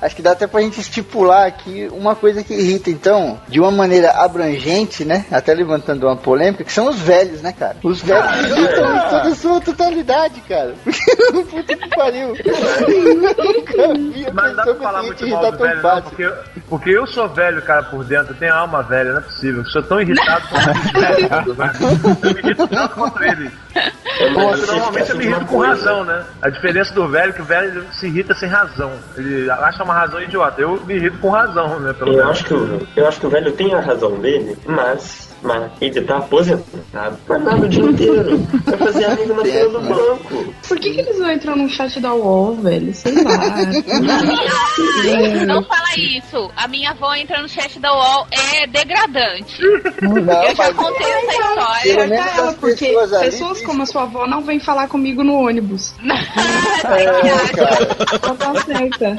Acho que dá até pra gente estipular aqui uma coisa que irrita, então, de uma maneira abrangente, né? Até levantando uma polêmica, que são os velhos, né, cara? Os velhos irritam em toda a sua totalidade, cara. Puta que pariu. Eu nunca vi a Mas dá pra falar muito mal do velho, não, porque, porque eu sou velho, cara, por dentro, eu tenho alma velha, não é possível. Eu sou tão irritado com os velhos? Eu me irrito tanto contra eles. Normalmente eu me irrito com razão, né? A diferença do velho é que o velho se irrita sem razão. Ele acha uma razão idiota. Eu me irrito com razão, né? Pelo Eu menos. acho, que o, eu acho que o velho tem a razão dele, mas mas ele tá aposentado. Nada o dia inteiro. Vai fazer amigo na fila do banco. Por que, que eles não entram no chat da UOL, velho? Sei lá. Ai, não fala isso. A minha avó entra no chat da UOL é degradante. Não, Eu já contei essa Pelo história. Corta ela, porque pessoas ali pessoas como a sua avó não vêm falar comigo no ônibus. É, cara. Ela tá certa.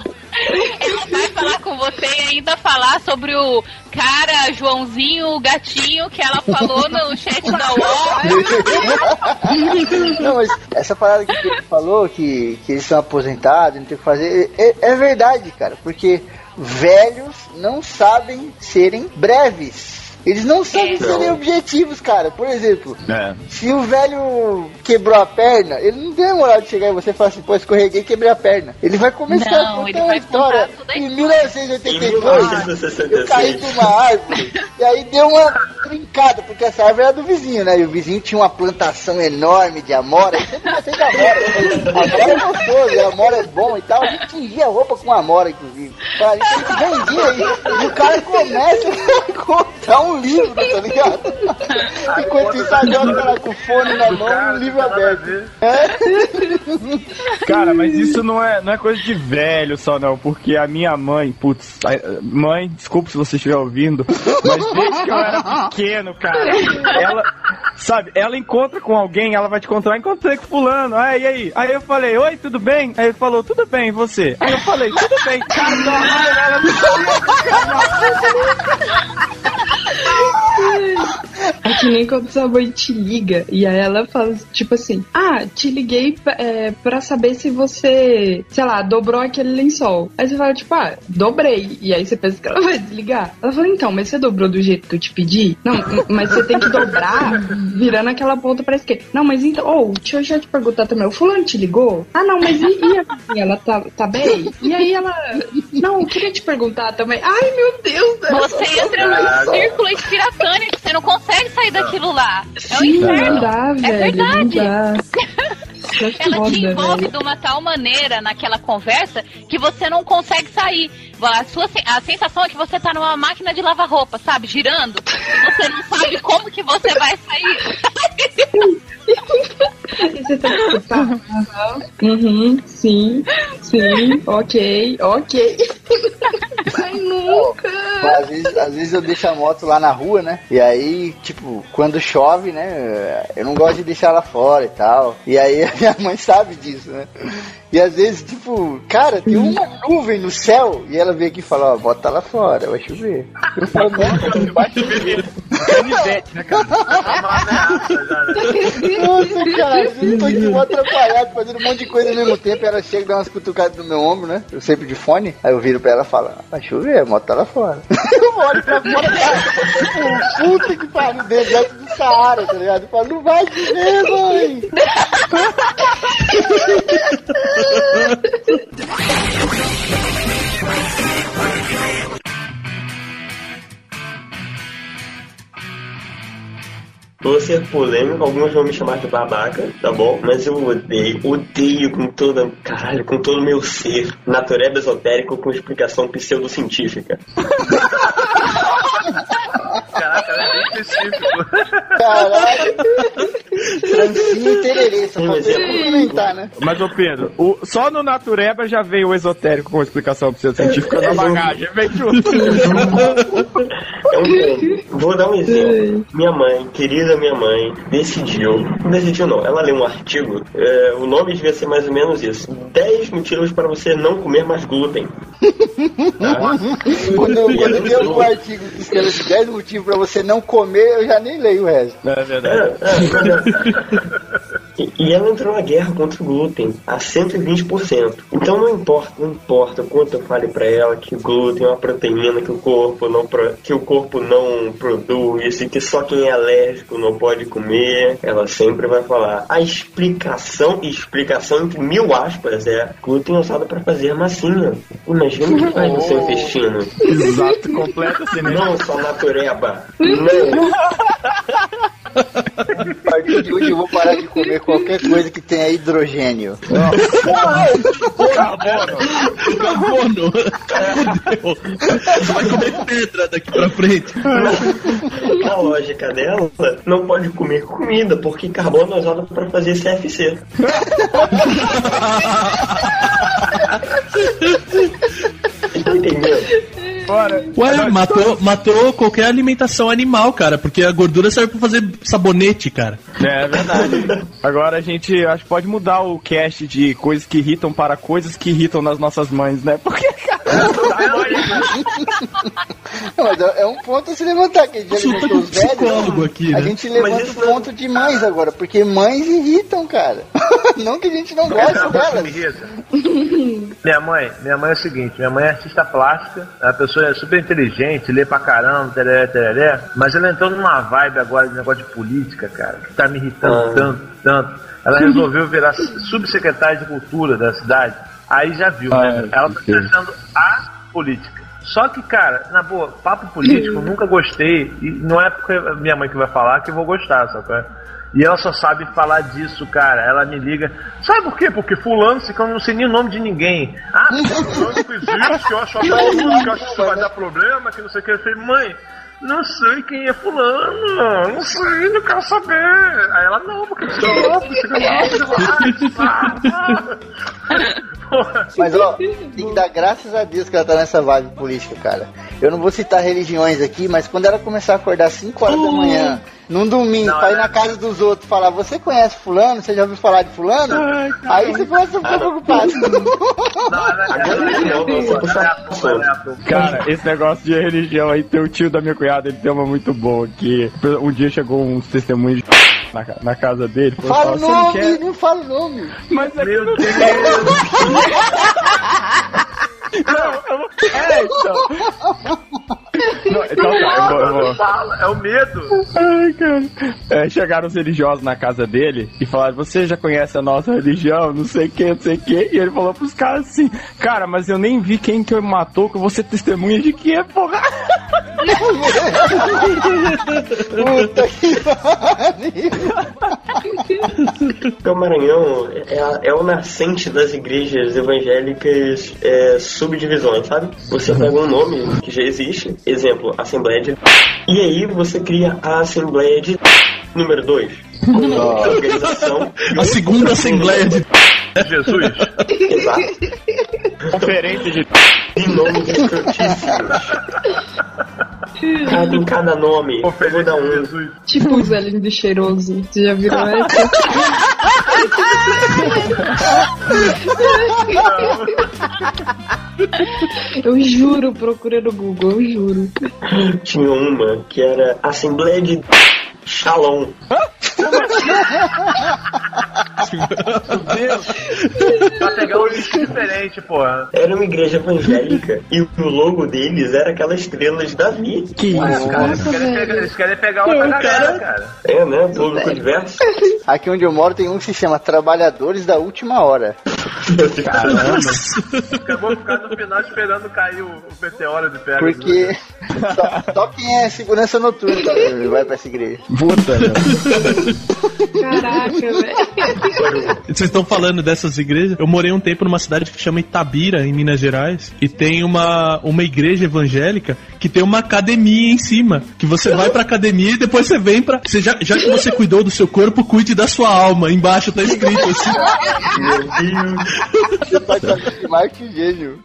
Ela vai falar com você e ainda falar sobre o cara Joãozinho, o gatinho que ela falou no chat da UOL. Não, mas essa parada que ele falou, que, que eles são aposentados, não tem o que fazer, é, é verdade, cara, porque velhos não sabem serem breves. Eles não sabem É. serem objetivos, cara. Por exemplo, É. se o velho quebrou a perna, ele não tem a moral de chegar em você e falar assim, pô, escorreguei e quebrei a perna. Ele vai começar Não, a contar uma história. contar Em história. 1982, Em 1966. eu caí de uma árvore e aí deu uma trincada, porque essa árvore era do vizinho, né? E o vizinho tinha uma plantação enorme de amora. Eu sempre gostei de amora. Amora é gostoso, a amora é bom e tal. A gente tingia a roupa com amora, inclusive. A gente vendia aí. E o cara começa a contar um livro, tá ligado? Enquanto isso, agora o cara com o fone na mão e um livro aberto. É? Cara, mas isso não é, não é coisa de velho só, não, porque a minha mãe, putz, mãe, desculpa se você estiver ouvindo, mas desde que eu era pequeno, cara, ela, sabe, ela encontra com alguém, ela vai te encontrar, encontrei com fulano, aí, e aí? Aí eu falei, oi, tudo bem? Aí ele falou, tudo bem, e você? Aí eu falei, tudo bem, cara, não, ela É que nem quando sua mãe te liga e aí ela fala, tipo assim, ah, te liguei é, pra saber se você, sei lá, dobrou aquele lençol. Aí você fala, tipo, ah, dobrei. E aí você pensa que ela vai desligar. Ela fala, então, mas você dobrou do jeito que eu te pedi? Não, mas você tem que dobrar virando aquela ponta pra esquerda. Não, mas então, oh, deixa eu já te perguntar também, o fulano te ligou? Ah, não, mas e, e a vizinha, ela tá, tá bem? E aí ela, não, eu queria te perguntar também. Ai, meu Deus, Você entra num círculo inspiratório que você não consegue sair daquilo lá. É um inferno. dá, É velho, verdade. Ela foda, te envolve velho. de uma tal maneira naquela conversa que você não consegue sair. A, sua, a sensação é que você tá numa máquina de lavar roupa, sabe? Girando. E você não sabe como que você vai sair. E você tem que escutar. Aham. Uhum, sim, sim, ok, ok. Vai nunca. Às vezes, às vezes eu deixo a moto lá na rua, né? E aí, tipo, quando chove, né? Eu não gosto de deixar ela fora e tal. E aí a minha mãe sabe disso, né? E às vezes, tipo, cara, tem uma nuvem no céu e ela vem aqui e fala, ó, bota lá fora, vai chover. Eu falo, não, vai chover. Canivete, né, cara? Nossa, cara, tô aqui mó atrapalhado, fazendo um monte de coisa ao mesmo tempo. Ela chega e dá umas cutucadas no meu ombro, né? Eu sempre de fone. Aí eu viro pra ela e falo, vai chover, a moto tá lá fora. eu olho pra fora, cara, tipo, puta que pariu, deserto do Saara, tá ligado? Eu falo, não vai chover, mãe. Vou ser polêmico, alguns vão me chamar de babaca, tá bom? Mas eu odeio, odeio com toda, caralho, com todo o meu ser, natureba esotérico com explicação pseudocientífica. Caraca, é bem específico. Caralho. Trancinho e tererê, só Um falta exemplo. complementar, né? Mas, ô Pedro, o- só no Natureba já veio o esotérico com explicação pseudocientífica na bagagem. Vem junto. É um ponto. Vou dar um exemplo. Minha mãe, querida minha mãe, decidiu. Não decidiu não. Ela leu um artigo. é, o nome devia ser mais ou menos isso. 10 motivos para você não comer mais glúten. Tá? Quando eu, quando eu vi o artigo que escreve assim, 10 motivos pra você não comer, eu já nem leio o resto. É verdade. E, e ela entrou na guerra contra o glúten a 120%. Então não importa, não importa o quanto eu fale pra ela que o glúten é uma proteína que o corpo não que o corpo não produz e que só quem é alérgico não pode comer, ela sempre vai falar. A explicação, explicação entre mil aspas é glúten é usado para fazer massinha. Imagina o que faz no seu intestino. Exato, completa assim, né? Não só natureba. Não. De hoje eu vou parar de comer qualquer coisa que tenha hidrogênio. Carbono. Carbono. Fudeu. Vai comer pedra daqui pra frente. A lógica dela não pode comer comida, porque carbono é usado pra fazer CFC. Não entendeu? Bora. Ué, matou, matou qualquer alimentação animal, cara, porque a gordura serve pra fazer sabonete, cara. É, é verdade. Agora a gente acho que pode mudar o cast de coisas que irritam para coisas que irritam nas nossas mães, né? Porque, cara, é é um ponto a se levantar, que a gente levantou os velhos. psicólogo aqui, A né? gente levanta o ponto de mães agora, porque mães irritam, cara. Não que a gente não goste Sabe o que me delas. Minha mãe, minha mãe é o seguinte, minha mãe é artista plástica, a pessoa é super inteligente, lê pra caramba, tereré, tereré, mas ela entrou numa vibe agora de negócio de política, cara, que tá me irritando Ah. tanto, tanto. Ela resolveu virar subsecretária de cultura da cidade. Aí já viu, né? Ela tá testando a política. Só que, cara, na boa, papo político, nunca gostei. E não é porque é minha mãe que vai falar que eu vou gostar, sabe? é? E ela só sabe falar disso, cara. Ela me liga. Sabe por quê? Porque fulano, que eu não sei nem o nome de ninguém. Ah, fulano que existe, que eu acho que eu acho que isso vai dar problema, que não sei o que. Eu falei, mãe, não sei quem é fulano, não sei, não quero saber. Aí ela, não, porque você é louco, lá. Ah, Porra. Mas ó, tem que dar graças a Deus que ela tá nessa vibe política, cara. Eu não vou citar religiões aqui, mas quando ela começar a acordar 5 horas da manhã, num domingo, Não, pra ir é- na casa dos outros falar, você conhece fulano? Você já ouviu falar de fulano? Aí você começa a ficar preocupado. Cara, esse negócio de religião aí, tem o tio da minha cunhada, ele tem uma muito boa, que um dia chegou uns testemunhos de na, na casa dele, falou, Fala o "Você não nome, quer?" não fala o nome. Mas é que Meu não Deus. Não, eu vou... É, então. Não, então tá, eu vou, eu vou. Fala, É o medo. Ai, cara. É, chegaram os religiosos na casa dele e falaram: Você já conhece a nossa religião? Não sei o que, não sei o que. E ele falou pros caras assim: Cara, mas eu nem vi quem que eu matou, que você testemunha de que é, porra. Puta que pariu. Porque o Maranhão é, a- é o nascente das igrejas evangélicas é, subdivisões, sabe? Você pega um nome que já existe, exemplo, Assembleia de... E aí você cria a Assembleia de... Número 2. Organização... A segunda assembleia de. Jesus. Exato. Conferência de. De nomes escrotíssimos. Cada, em cada nome. Eu vou dar um. Tipo o Zé Lindo e Cheiroso. Você já viram essa? Eu juro, procura no Google, eu juro. Tinha uma que era Assembleia de... Shalom. Meu Deus. Pra pegar um lixo diferente, porra. Era uma igreja evangélica e o logo deles era aquela estrela de Davi. Que Ué, isso, cara, cara. eles, querem pegar, eles querem pegar outra galera, cara. É, né? Público diverso. Aqui onde eu moro tem um que se chama Trabalhadores da Última Hora. Acabou de ficar no final esperando cair o, o meteoro de pedra. Porque só, só quem é segurança noturna vai pra essa igreja. Puta? Caraca, velho. Vocês estão falando dessas igrejas? Eu morei um tempo numa cidade que chama Itabira, em Minas Gerais, e tem uma, uma igreja evangélica que tem uma academia em cima. Que você vai pra academia e depois você vem pra. Você já, já que você cuidou do seu corpo, cuide da sua alma. Embaixo tá escrito assim. Meu Deus. Você de marketing gênio.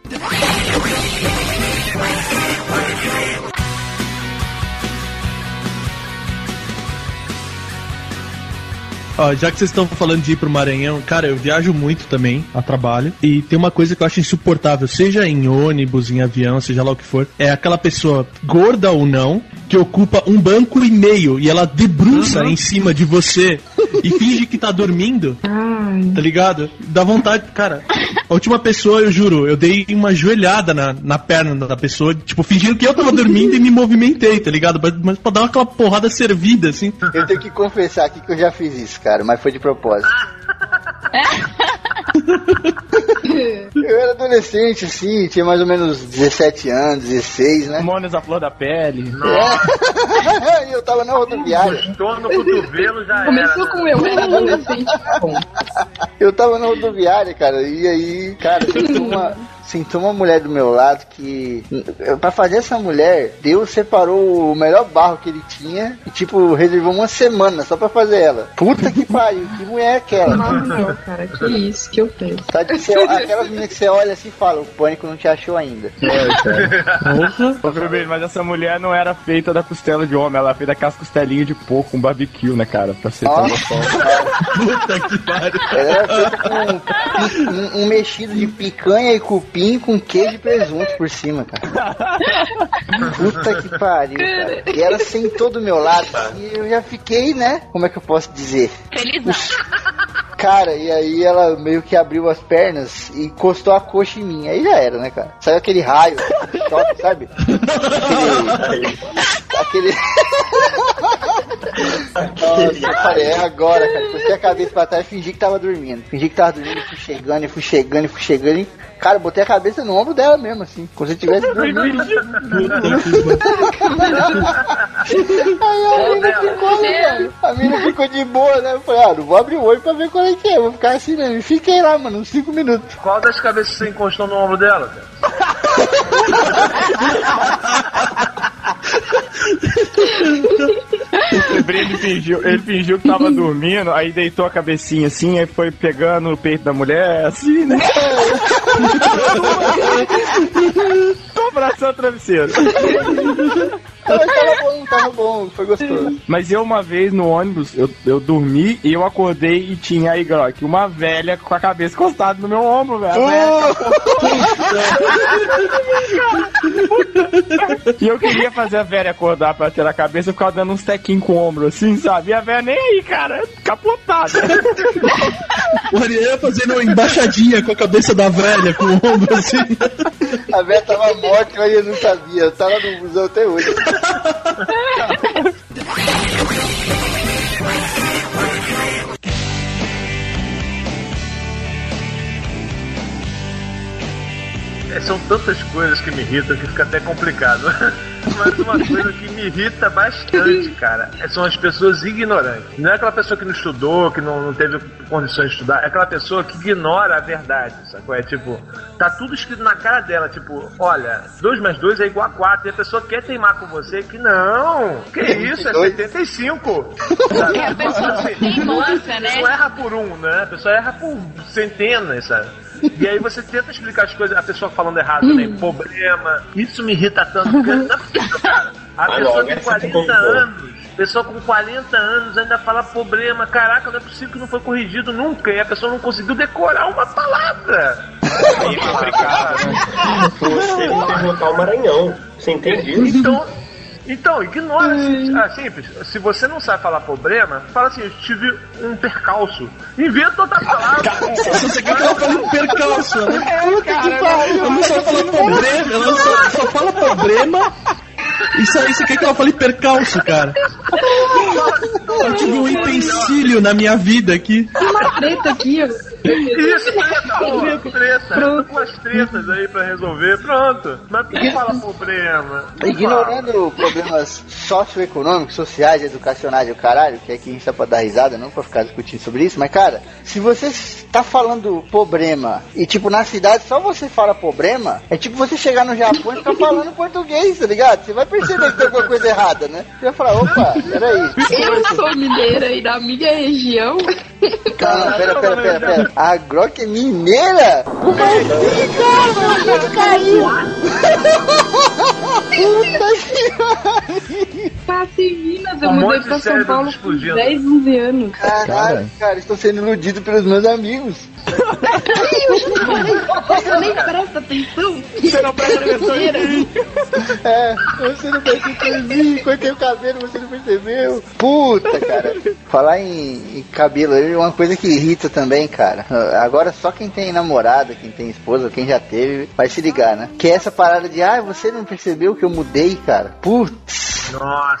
Ó, já que vocês estão falando de ir pro Maranhão, cara, eu viajo muito também a trabalho. E tem uma coisa que eu acho insuportável, seja em ônibus, em avião, seja lá o que for, é aquela pessoa, gorda ou não, que ocupa um banco e meio e ela debruça em cima de você e finge que tá dormindo, Ai. tá ligado? Dá vontade, cara. A última pessoa, eu juro, eu dei uma joelhada na, na perna da pessoa, tipo, fingindo que eu tava dormindo e me movimentei, tá ligado? Mas, mas pra dar aquela porrada servida, assim. Eu tenho que confessar aqui que eu já fiz isso, cara, mas foi de propósito. Eu era adolescente, assim, tinha mais ou menos 17 anos, 16, né? Hormônios à flor da pele. e eu tava na rodoviária. Encostou no cotovelo já Começou era. com eu, era adolescente. Bom, Eu tava na rodoviária, cara, e aí, cara, uma, sentou uma mulher do meu lado que. Pra fazer essa mulher, Deus separou o melhor barro que ele tinha e, tipo, reservou uma semana só pra fazer ela. Puta que pariu, que mulher é aquela? não, não, cara, que isso que eu fiz. Tá de céu, aquelas meninas que você olha assim e fala, o pânico não te achou ainda. Ô, Vermelho, mas essa mulher não era feita da costela de homem, ela era feita daquelas costelinhas de porco com barbecue, né, cara? Pra ser tão. Puta que pariu. Ela era feita com um, um mexido de picanha e cupim com queijo e presunto por cima, cara. Puta que pariu, cara. E ela sentou do meu lado e eu já fiquei, né? Como é que eu posso dizer? Feliz Cara, e aí ela meio que abriu as pernas e encostou a coxa em mim. Aí já era, né, cara? Saiu aquele raio, choque, sabe? Aquele. Nossa, eu falei, é agora, cara. Puxei a cabeça pra trás e fingi que tava dormindo. Fingi que tava dormindo, fui chegando, e fui chegando, e fui chegando. E, cara, botei a cabeça no ombro dela mesmo, assim. Como se eu tivesse dormindo. Aí a mina ficou, né? A mina ficou de boa, né? Eu falei, ah, não vou abrir o olho pra ver qual é que é. Vou ficar assim mesmo. E fiquei lá, mano, uns 5 minutos. Qual das cabeças você encostou no ombro dela, cara? O ele fingiu, ele fingiu que tava dormindo, aí deitou a cabecinha assim, aí foi pegando no peito da mulher, assim, né? Abraçando o travesseiro. Mas tava bom, tava bom, foi gostoso. Mas eu uma vez no ônibus, eu, eu dormi e eu acordei e tinha aí, Grok, uma velha com a cabeça encostada no meu ombro, velho. Velha E eu queria fazer a velha acordar pra tirar a cabeça, eu ficava dando uns tequinhos com o ombro, assim, sabe? E a velha nem aí, cara, capotada. O Ariel fazendo uma embaixadinha com a cabeça da velha, com o ombro assim. A velha tava morta, mas eu não sabia. Eu tava no busão até hoje. É, São tantas coisas que me irritam que fica até complicado. Mas uma coisa que me irrita bastante, cara, é- são as pessoas ignorantes. Não é aquela pessoa que não estudou, que não, não teve condições de estudar, é aquela pessoa que ignora a verdade, sacou? É tipo, tá tudo escrito na cara dela, tipo, olha, 2 mais 2 é igual a 4, e a pessoa quer teimar com você que não, que isso, é 75. Sabe? É a pessoa teimosa, né? Não erra por um, né? A pessoa erra por centenas, sabe? E aí você tenta explicar as coisas, a pessoa falando errado também, problema. Isso me irrita tanto, porque não é possível, cara. A pessoa essa 40 complicou. anos, pessoa com 40 anos ainda fala problema. Caraca, não é possível que não foi corrigido nunca. E a pessoa não conseguiu decorar uma palavra. Aí é complicado, né? Você não derrotar o Maranhão. Você entende isso? Então, então ignora. Ah, simples. Se você não sabe falar problema, fala assim: eu tive um percalço. Inventa outra palavra. Se você quer que ela fale percalço, né? É, cara, Ela não só fala problema, ela só, só fala problema. Isso aí, você quer que ela fale percalço, cara? Eu tive um empecilho na minha vida aqui. Uma treta aqui, ó. Isso, treta, pô, treta. Com umas tretas aí pra resolver, pronto. Mas por que fala problema? Não Ignorando problemas socioeconômicos, sociais, educacionais e o caralho, que aqui a gente tá pra dar risada, não pra ficar discutindo sobre isso, mas cara, se você tá falando problema e tipo na cidade só você fala problema, é tipo você chegar no Japão e ficar falando português, tá ligado? Você vai perceber que tem alguma coisa errada, né? Você vai falar, opa, peraí. Eu sou mineira e da minha região. Calma, pera, pera, pera, pera. A Grok é mineira? Como assim, cara? Meu Deus, caiu. Puta que Passa em Minas, eu Um mudei pra São cérebros Paulo com explodindo. 10, 11 anos. Caralho, cara, estou sendo iludido pelos meus amigos. Você nem presta atenção. Você não presta atenção em mim. É, você não percebeu em mim, cortei o cabelo, você não percebeu. Puta, cara. Falar em, em cabelo é uma coisa que irrita também, cara. Agora só quem tem namorada, quem tem esposa, quem já teve, vai se ligar, né? Que é essa parada de, ah, você não percebeu que eu mudei, cara. Putz. Nossa,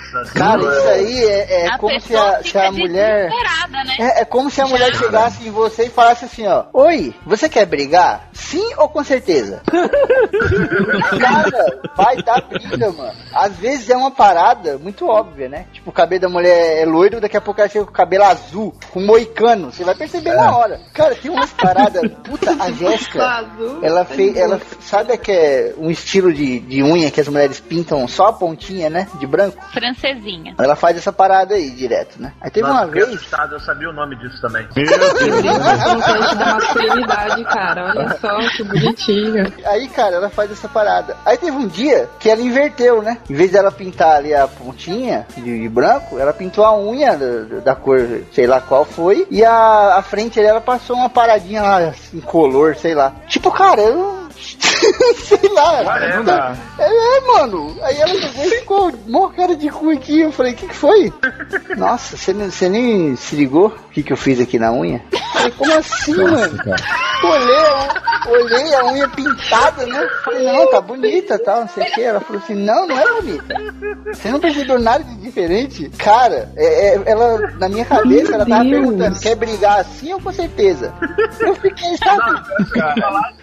Cara, senhora. isso aí é, é A como se a, se a mulher. né? É, é como se a mulher chegasse em você e falasse assim, ó. Oi, você quer brigar? sim ou com certeza? Cara, vai dar briga, mano. Às vezes é uma parada muito óbvia, né? Tipo, o cabelo da mulher é loiro, daqui a pouco ela chega com o cabelo azul, com moicano. Você vai perceber na hora. Cara, tem umas paradas. Puta, a Jéssica, ela fez. Ela sabe que é um estilo de, de unha que as mulheres pintam só a pontinha, né? De branco? Francesinha. Ela faz essa parada aí direto, né? Aí teve Nossa, uma vez. assustado, eu sabia o nome disso também. Representante da masculinidade, cara. Olha só que bonitinho. Aí, cara, ela faz essa parada. Aí teve um dia que ela inverteu, né? Em vez dela pintar ali a pontinha de, de branco, ela pintou a unha da, da cor, sei lá qual foi. E a, a frente ali, ela passou uma paradinha lá, em color, sei lá. Tipo, cara, eu. sei lá. Dá. É, é, mano. Aí ela pegou e ficou mó cara de cu aqui. Eu falei, o que, que foi? Nossa, você, nem- você nem se ligou o que, que eu fiz aqui na unha? Falei, como assim, mano? Olhei, a- olhei a unha pintada, né? Falei, não, tá bonita tal, não sei o que. Ela falou assim, não, não é bonita. Você não percebeu nada de diferente? Cara, é- é- ela, na minha cabeça, ela tava Deus. perguntando, quer brigar assim ou com certeza? Eu fiquei, sabe?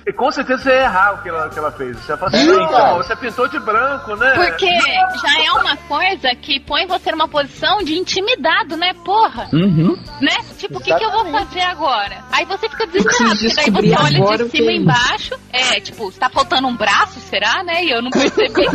E com certeza você ia errar o que ela, que ela fez. Você ia falar assim, Sim, "Não, cara. você pintou de branco, né? Porque já é uma coisa que põe você numa posição de intimidado, né? Porra. Uhum. Né? Tipo, o que, que eu vou fazer agora? Aí você fica desesperado, porque daí você olha agora de cima é e embaixo. É, tipo, tá faltando um braço, será, né? E eu não percebi.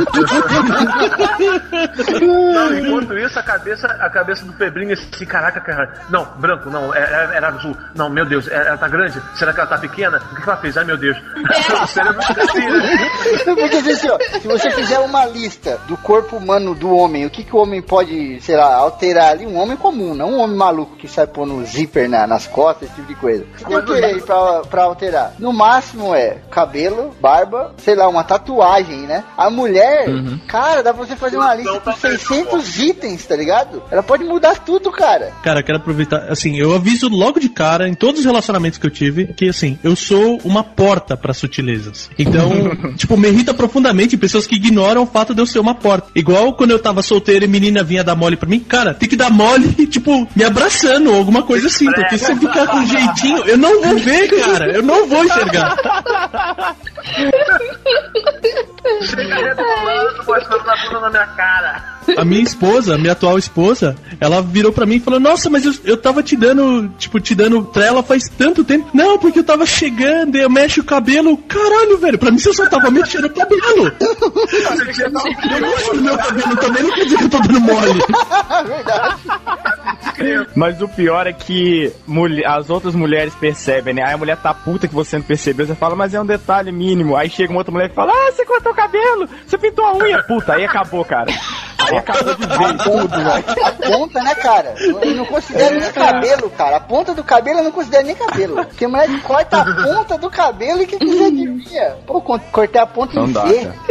Não, enquanto isso, a cabeça, a cabeça do Febrinho assim, caraca, cara. Não, branco, não, era, era azul. Não, meu Deus, ela tá grande? Será que ela tá pequena? O que ela fez? Ai meu Deus. O cérebro fica assim, né? Porque assim, ó, se você fizer uma lista do corpo humano do homem, o que, que o homem pode, sei lá, alterar ali? Um homem comum, não um homem maluco que sai pondo zíper na- nas costas, esse tipo de coisa. O que aí pra, pra alterar? No máximo é cabelo, barba, sei lá, uma tatuagem, né? A mulher, cara, dá pra você fazer uma lista com 600 itens, tá ligado? Ela pode mudar tudo, cara. Cara, quero aproveitar, assim, eu aviso logo de cara, em todos os relacionamentos que eu tive, que assim, eu sou uma porta pra sutilezas. Então, tipo, me irrita profundamente pessoas que ignoram o fato de eu ser uma porta. Igual quando eu tava solteiro e menina vinha dar mole pra mim, cara, tem que dar mole, tipo, me abraçando ou alguma coisa assim, porque se eu ficar com jeitinho, eu não vou ver, cara, eu não vou enxergar. Chega rebolando, mostrando a bunda na minha cara. A minha esposa, minha atual esposa, ela virou pra mim e falou: Nossa, mas eu, eu tava te dando, tipo, te dando pra ela faz tanto tempo. Não, porque eu tava chegando e eu mexo o cabelo. Caralho, velho, pra mim você só tava mexendo o cabelo. Eu mexo no meu cabelo também, não quer dizer que eu tô dando mole. Mas o pior é que as outras mulheres percebem, né? Aí a mulher tá puta que você não percebeu, você fala, mas é um detalhe mínimo. Aí chega uma outra mulher e fala, ah, você cortou o cabelo, você pintou a unha. Puta, aí acabou, cara. Aí acabou de vez tudo, velho. A ponta, né, cara? Eu não considero nem cabelo, cara. A ponta do cabelo eu não considero nem cabelo. Porque a mulher corta a ponta do cabelo e quem quiser de via. Pô, cortei a ponta Não em dá, V. cara.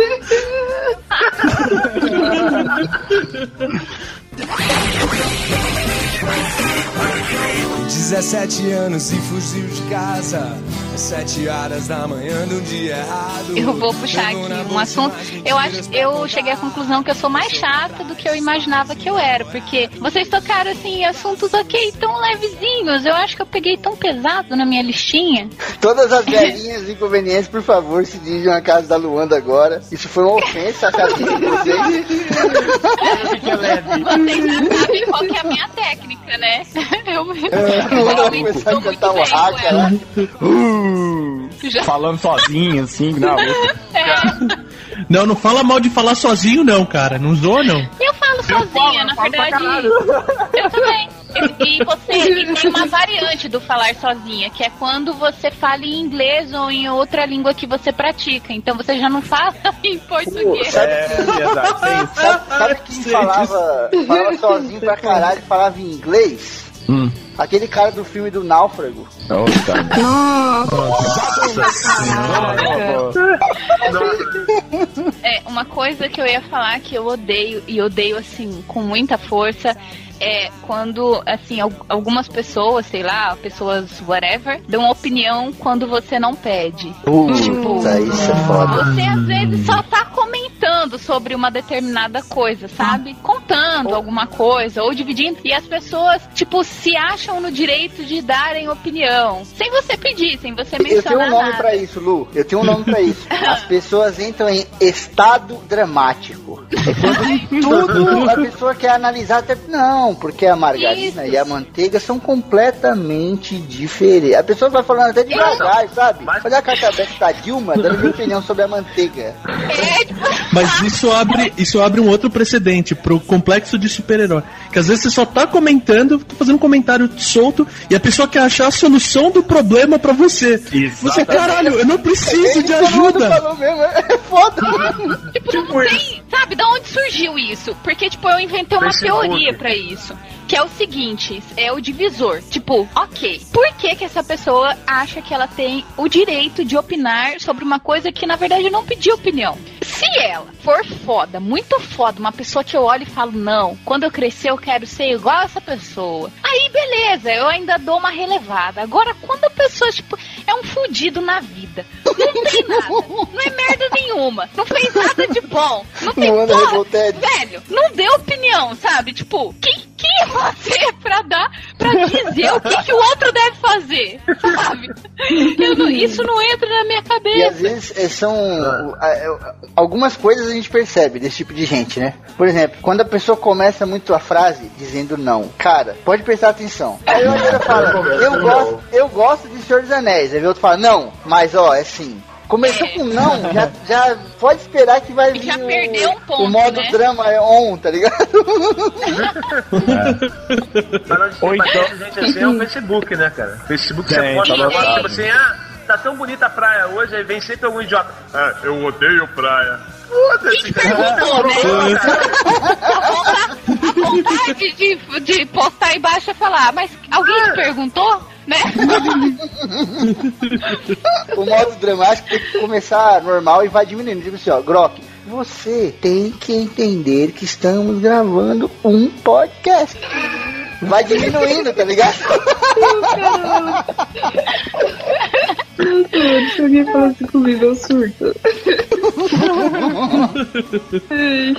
17 anos e fugiu de casa 7 horas da manhã de um dia errado. Eu vou puxar aqui um assunto. Eu acho, eu cheguei à conclusão que eu sou mais chata do que eu imaginava que eu era, porque vocês tocaram assim assuntos ok tão levezinhos. Eu acho que eu peguei tão pesado na minha listinha. Todas as velhinhas inconvenientes, por favor, se dirijam à casa da Luanda agora. Isso foi uma ofensa à casa de vocês. Vocês já sabem qual que é a minha técnica, né? Eu, A Luanda vai começar a cantar o hacker Já- Falando sozinho, assim, não. Não, não fala mal de falar sozinho, não, cara. Não zoa, não. Eu falo sozinha, na verdade. Eu também. E e você e tem uma variante do falar sozinha, que é quando você fala em inglês ou em outra língua que você pratica. Então você já não fala em português. sabe- É verdade. Sabe, sabe quem falava, falava sozinho pra caralho e falava em inglês? Hum. Aquele cara do filme do Náufrago. É, uma coisa que eu ia falar que eu odeio, e odeio assim, com muita força, é quando, assim, al- algumas pessoas, sei lá, pessoas whatever, dão opinião quando você não pede. Puta, isso é foda. Você às vezes só tá comentando sobre uma determinada coisa, sabe? Com disputando alguma coisa ou dividindo e as pessoas, tipo, se acham no direito de darem opinião, sem você pedir, sem você Eu mencionar tenho um nome pra isso, Lu. Eu tenho um nome pra isso. As pessoas entram em estado dramático. É quando tudo a pessoa quer analisar até. Não, porque a margarina Isso. e a manteiga são completamente diferentes. A pessoa vai falando até devagar, sabe? Olha a carta aberta da Dilma dando minha opinião sobre a manteiga. Mas isso abre, isso abre um outro precedente pro complexo de super-herói. Que às vezes você só tá comentando, tá fazendo um comentário solto, e a pessoa quer achar a solução do problema pra você. Você, caralho, eu não preciso de Todo mundo ajuda. falou mesmo, é foda. Tipo, não sei, sabe, da onde surgiu isso? Porque, tipo, eu inventei uma Facebook. teoria pra isso. Que é o seguinte, é o divisor. Tipo, ok, por que que essa pessoa acha que ela tem o direito de opinar sobre uma coisa que, na verdade, não pediu opinião? Se ela for foda, muito foda, uma pessoa que eu olho e falo, não, quando eu crescer eu quero ser igual a essa pessoa. Aí, beleza, eu ainda dou uma relevada. Agora, quando a pessoa, tipo, é um fudido na vida, não tem nada, não é merda nenhuma, não fez nada de bom, não tem Não anda porra, velho, não deu opinião, sabe? Tipo, quem, quem é você pra dar, pra dizer o que, que o outro deve fazer, sabe? Não- isso não entra na minha E às cabeça. vezes é, são. a- a- Algumas coisas a gente percebe desse tipo de gente, né? Por exemplo, quando a pessoa começa muito a frase dizendo não, cara, pode prestar atenção. Aí o outro fala, eu gosto, eu gosto de Senhor dos Anéis. Aí o outro fala, não, mas ó, é sim. Começou com não, já, já pode esperar que vai vir Já o, perdeu um ponto, o modo né? drama é on, tá ligado? De Ou então- gente assim é o Facebook, né, cara? Facebook você Tem, posta tá tipo assim, ah, tá tão bonita a praia hoje, aí vem sempre algum idiota. Ah, eu odeio praia. Foda-se, cara. perguntou, né? A vontade de, de postar embaixo é falar, mas alguém te perguntou? Né? o modo dramático tem que começar normal e vai diminuindo. Tipo assim, ó, Grok, você tem que entender que estamos gravando um podcast. Vai diminuindo, tá ligado? Nossa, se alguém falar comigo, eu surto. Ai.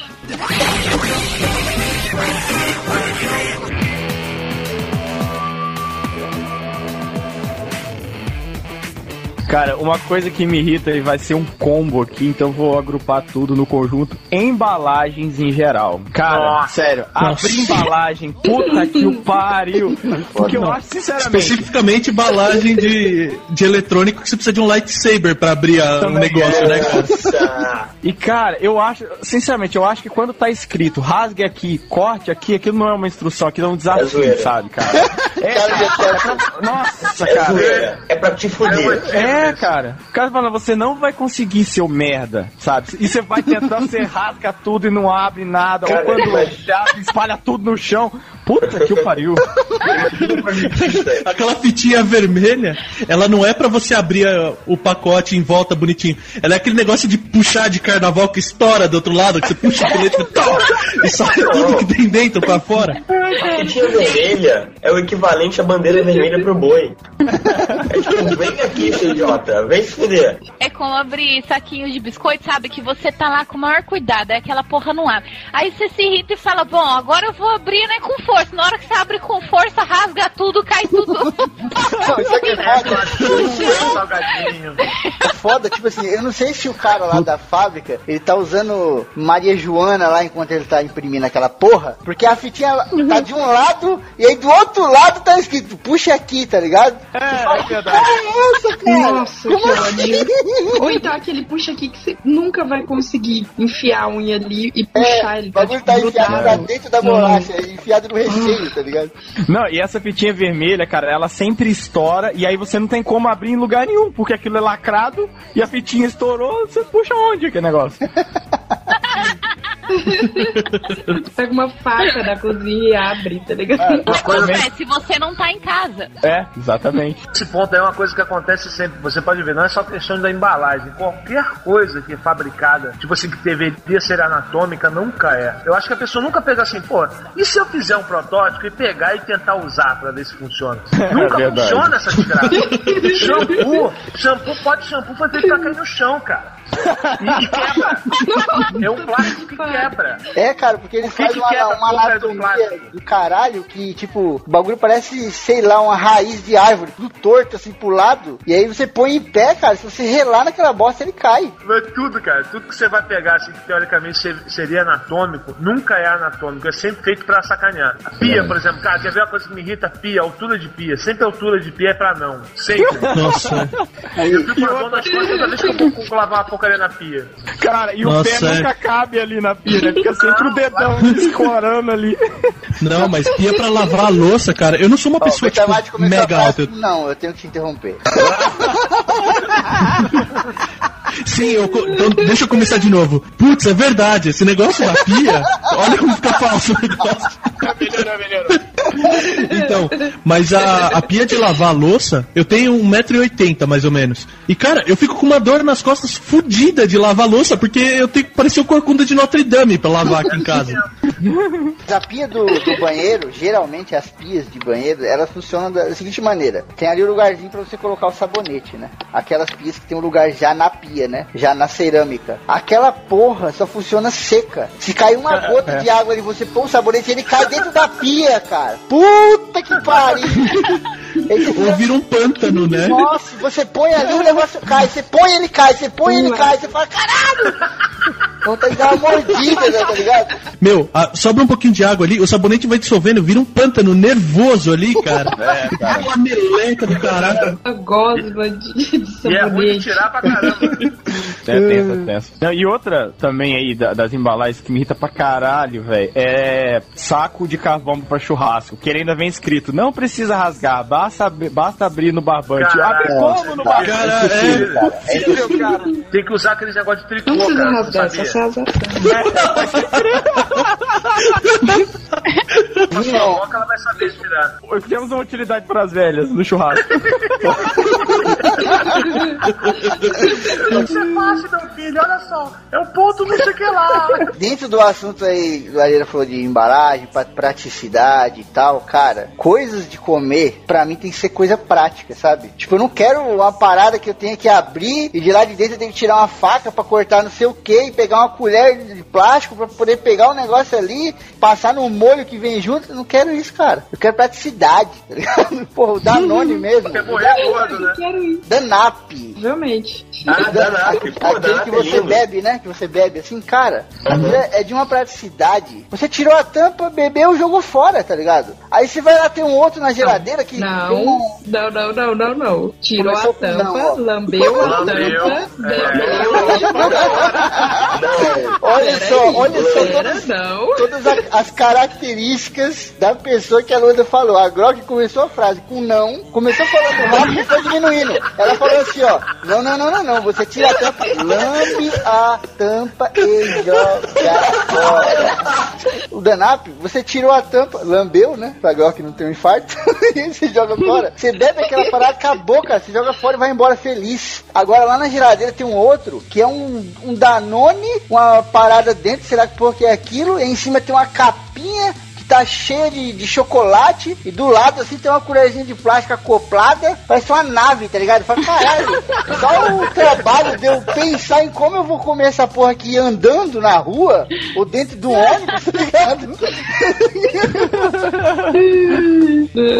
Cara, uma coisa que me irrita e vai ser um combo aqui, então eu vou agrupar tudo no conjunto. Embalagens em geral. Cara, sério, Nossa. abrir embalagem, puta que o pariu. Porque eu acho, sinceramente. Especificamente embalagem de, de eletrônico que você precisa de um lightsaber pra abrir a- um negócio, é. né, cara? Nossa. E cara, eu acho, sinceramente, eu acho que quando tá escrito rasgue aqui, corte aqui, aquilo não é uma instrução, aquilo é um É desafio, zoeira. sabe, cara? É, cara, nossa, É cara. zoeira. É pra te fuder. É, cara. O cara fala, você não vai conseguir, seu merda, sabe? E você vai tentar, você rasga tudo e não abre nada. Cara, ou quando mas- abre, espalha tudo no chão. Puta que o pariu. Aquela fitinha vermelha, ela não é pra você abrir uh, o pacote em volta bonitinho. Ela é aquele negócio de puxar de carnaval que estoura do outro lado, que você puxa a letra e sai tudo que tem dentro pra fora. A fitinha vermelha é o equivalente à bandeira vermelha pro boi. É tipo, vem aqui, seu idiota, vem se fuder. É como abrir saquinho de biscoito, sabe? Que você tá lá com o maior cuidado, é aquela porra não abre. Aí você se irrita e fala, bom, agora eu vou abrir, né, com força. Na hora que você abre com força, rasga tudo, cai tudo. Não, isso aqui é foda. Salgadinho. É foda, tipo assim, eu não sei se o cara lá da fábrica, ele tá usando Maria Joana lá enquanto ele tá imprimindo aquela porra, porque a fitinha tá de um lado e aí do outro lado tá escrito, puxa aqui, tá ligado? É, é verdade. É essa, cara? Nossa, Como que assim? Ou então aquele puxa aqui que você nunca vai conseguir enfiar a unha ali e puxar É, ele. o bagulho tá enfiado pra dentro da bolacha, enfiado no recheio, tá ligado? Não, e essa fitinha vermelha, cara, ela sempre estoura e aí você não tem como abrir em lugar nenhum, porque aquilo é lacrado e a fitinha estourou, você puxa onde aquele negócio? Pega uma faca da cozinha e abre, tá ligado? Mas acontece se você não tá em casa. É, exatamente. Esse ponto é uma coisa que acontece sempre. Você pode ver, não é só questão da embalagem. Qualquer coisa que é fabricada, tipo assim, que deveria ser anatômica, nunca é. Eu acho que a pessoa nunca pega assim, pô, e se eu fizer um protótipo e pegar e tentar usar pra ver se funciona? Nunca verdade. funciona essa desgraça. shampoo, shampoo, pode shampoo feito pra cair no chão, cara. E quebra. É um plástico que quebra. É, cara, porque eles que fazem que quebra uma, uma a porra do anatomia do caralho que, tipo, o bagulho parece, sei lá, uma raiz de árvore, tudo torto assim pro lado. E aí você põe em pé, cara, se você relar naquela bosta, ele cai. Mas tudo, cara, tudo que você vai pegar, assim, que teoricamente se- seria anatômico, nunca é anatômico, é sempre feito pra sacanear. A pia, por exemplo, cara, quer ver uma coisa que me irrita? Pia, altura de pia. Sempre a altura de pia é pra não. Sempre. Nossa. Eu fico com a mão nas costas toda vez que eu vou lavar uma porcaria na pia. Cara, e o Nossa, pé é. nunca cabe ali na pia, né? Fica sempre o dedão escorando ali. Não, mas pia pra lavar a louça, cara. Eu não sou uma Ó, pessoa, o tipo, mega alta. assim, Não, eu tenho que te interromper. Sim, eu, co- então deixa eu começar de novo. Putz, é verdade, esse negócio da pia, olha como fica falso o negócio. melhorou, melhorou. Então, mas a, a pia de lavar a louça, eu tenho 1,80m mais ou menos. E cara, eu fico com uma dor nas costas fodida de lavar a louça, porque eu tenho que parecer o corcunda de Notre Dame pra lavar aqui em casa. A pia do, do banheiro, geralmente as pias de banheiro, elas funcionam da seguinte maneira: tem ali o lugarzinho pra você colocar o sabonete, né? Aquelas pias que tem um lugar já na pia, né? Já na cerâmica. Aquela porra só funciona seca. Se cair uma gota de água ali, você põe o sabonete, ele cai dentro da pia, cara. Puta que pariu! Ou vira um pântano, né? Nossa, você põe ali, o negócio cai. Você põe, ele cai. Você põe, ele cai. Você fala, caralho! Vontade de dar uma mordida, né, tá ligado? Meu, a- sobra um pouquinho de água ali, o sabonete vai dissolvendo, vira um pântano nervoso ali, cara. É, cara. Uma meleca do caralho. A gosma de, de E é ruim de sabonete. tirar pra caramba. É tenso, é tenso. Não, e outra também aí da- das embalagens que me irrita pra caralho, velho, é saco de carvão pra churrasco, que ele ainda vem escrito, não precisa rasgar, basta, ab- basta abrir no barbante. Abre como no barbante? Cara, é. Impossível, cara. Tem que usar aqueles negócios de tricô, Não cara. Rasgar, sabia? A ela vai saber tirar. Temos uma utilidade pras velhas no churrasco. Isso é fácil, meu filho, olha só. É o ponto não sei o que lá. Dentro do assunto aí, o Areira falou de embalagem, pra- praticidade e tal, cara, coisas de comer, pra mim tem que ser coisa prática, sabe? Tipo, eu não quero uma parada que eu tenha que abrir e de lá de dentro eu tenho que tirar uma faca pra cortar não sei o que e pegar uma colher de plástico pra poder pegar o negócio ali, passar no molho que vem junto. Eu não quero isso, cara. Eu quero praticidade, tá ligado? Porra, o Danone mesmo. Quer morrer gordo, né? Quero isso, Danap. realmente. Ah, Danap. Pô, Aquele Danap que é você lindo. bebe, né? Que você bebe assim, cara. aquilo é, é de uma praticidade. Você tirou a tampa, bebeu, jogou fora, tá ligado? Aí você vai lá ter um outro na geladeira que. Não, um- não, não, não, não, não. Tirou Começou a tampa, não, lambeu a Lambeu, tampa, é. bebeu. Olha só, olha só todas, todas a- as características da pessoa que a Luanda falou. A Grok começou a frase com não, começou falando rápido e foi diminuindo. Ela falou assim, ó, não, não, não, não, não, você tira a tampa, lambe a tampa e joga fora. O Danap, você tirou a tampa, lambeu, né, pra Grok não ter um infarto, e você joga fora. Você bebe aquela parada, acabou, cara, você joga fora e vai embora feliz. Agora lá na geladeira tem um outro, que é um, um Danone, uma parada dentro, será que por que é aquilo? E em cima tem uma capinha que tá cheia de, de chocolate e do lado assim tem uma colherzinha de plástico acoplada, parece uma nave, tá ligado? Fala, caralho, só o trabalho de eu pensar em como eu vou comer essa porra aqui andando na rua ou dentro do ônibus, tá ligado?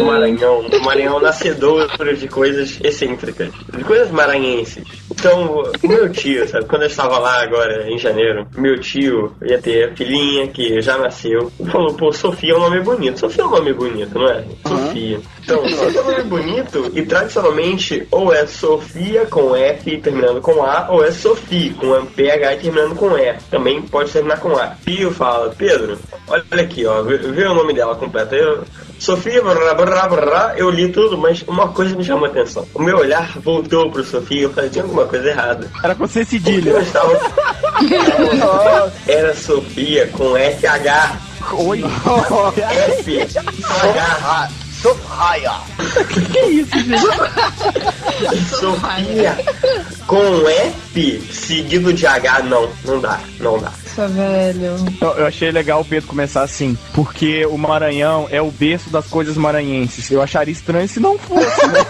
O Maranhão, o Maranhão nascedor de coisas excêntricas, de coisas maranhenses. Então, meu tio, sabe, quando eu estava lá agora em janeiro, meu tio ia ter a filhinha que já nasceu, e falou, pô, Sofia é um nome bonito. Sofia é um nome bonito, não é? Sofia. Então, Sofia é um nome bonito e tradicionalmente ou é Sofia com F terminando com A, ou é Sofia com PH terminando com E. Também pode terminar com A. Pio fala, Pedro, olha aqui, ó, vê, vê o nome dela completo. Eu, Sofia, brá, brá, brá, eu li tudo, mas uma coisa me chamou a atenção. O meu olhar voltou pro Sofia e eu falei, tinha alguma coisa errada. Era com ser cedilha. eu estava... Era Sofia com FH. Oi. FH. Sofia. que isso, gente? Sofia com F seguido de H, não, não dá, não dá. Nossa, velho. Eu, eu achei legal o Pedro começar assim, porque o Maranhão é o berço das coisas maranhenses. Eu acharia estranho se não fosse, né?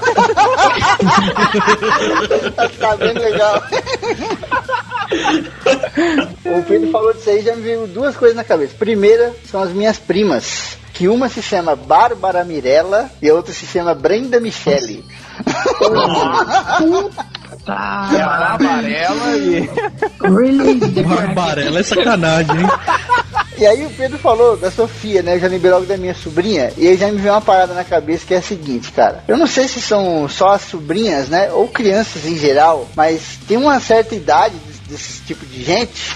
tá bem legal. O Pedro falou disso aí já me veio duas coisas na cabeça. Primeira são as minhas primas. Que uma se chama Bárbara Mirella e a outra se chama Brenda Michele. Tá. É Barbarella e. Barbarella é sacanagem, hein? E aí o Pedro falou da Sofia, né? Eu já lembrei logo da minha sobrinha. E aí já me veio uma parada na cabeça que é a seguinte, cara. Eu não sei se são só as sobrinhas, né? Ou crianças em geral, mas tem uma certa idade desse tipo de gente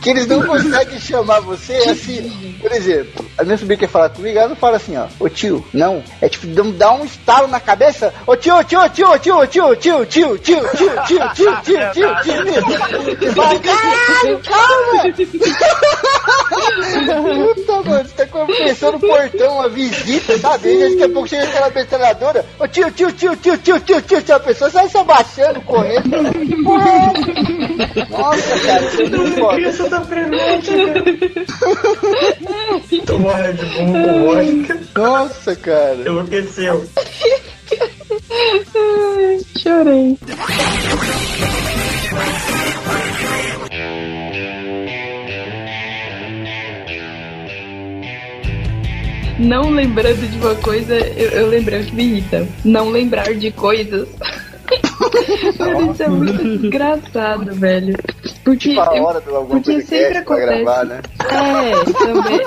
que eles não conseguem chamar você assim. Por exemplo, a minha sobrinha quer falar comigo, ela não fala assim, ó, ô tio, não. É tipo, dá um estalo na cabeça, ô tio, tio, tio, tio, tio, tio, tio, tio, tio, tio, tio, tio, tio, tio, tio. E fala, caralho, calma! Puta, mano, você tá começando o portão, uma visita, sabe? E daqui a pouco chega aquela metralhadora, ô tio, tio, tio, tio, tio, tio, tio, tio, a pessoa sai se abaixando, correndo. Que porra é? Nossa, cara, isso é muito foda. Criança tá presente, cara. Tô morrendo de bumbum com vodka. Nossa, cara. Enlouqueceu. Ai, Chorei. Não lembrando de uma coisa, eu, eu lembrei o que me irrita. Não lembrar de coisas. Mano, isso é muito engraçado, velho. Porque, Tipo a hora do algum porque sempre acontece. gravar, né? É, também.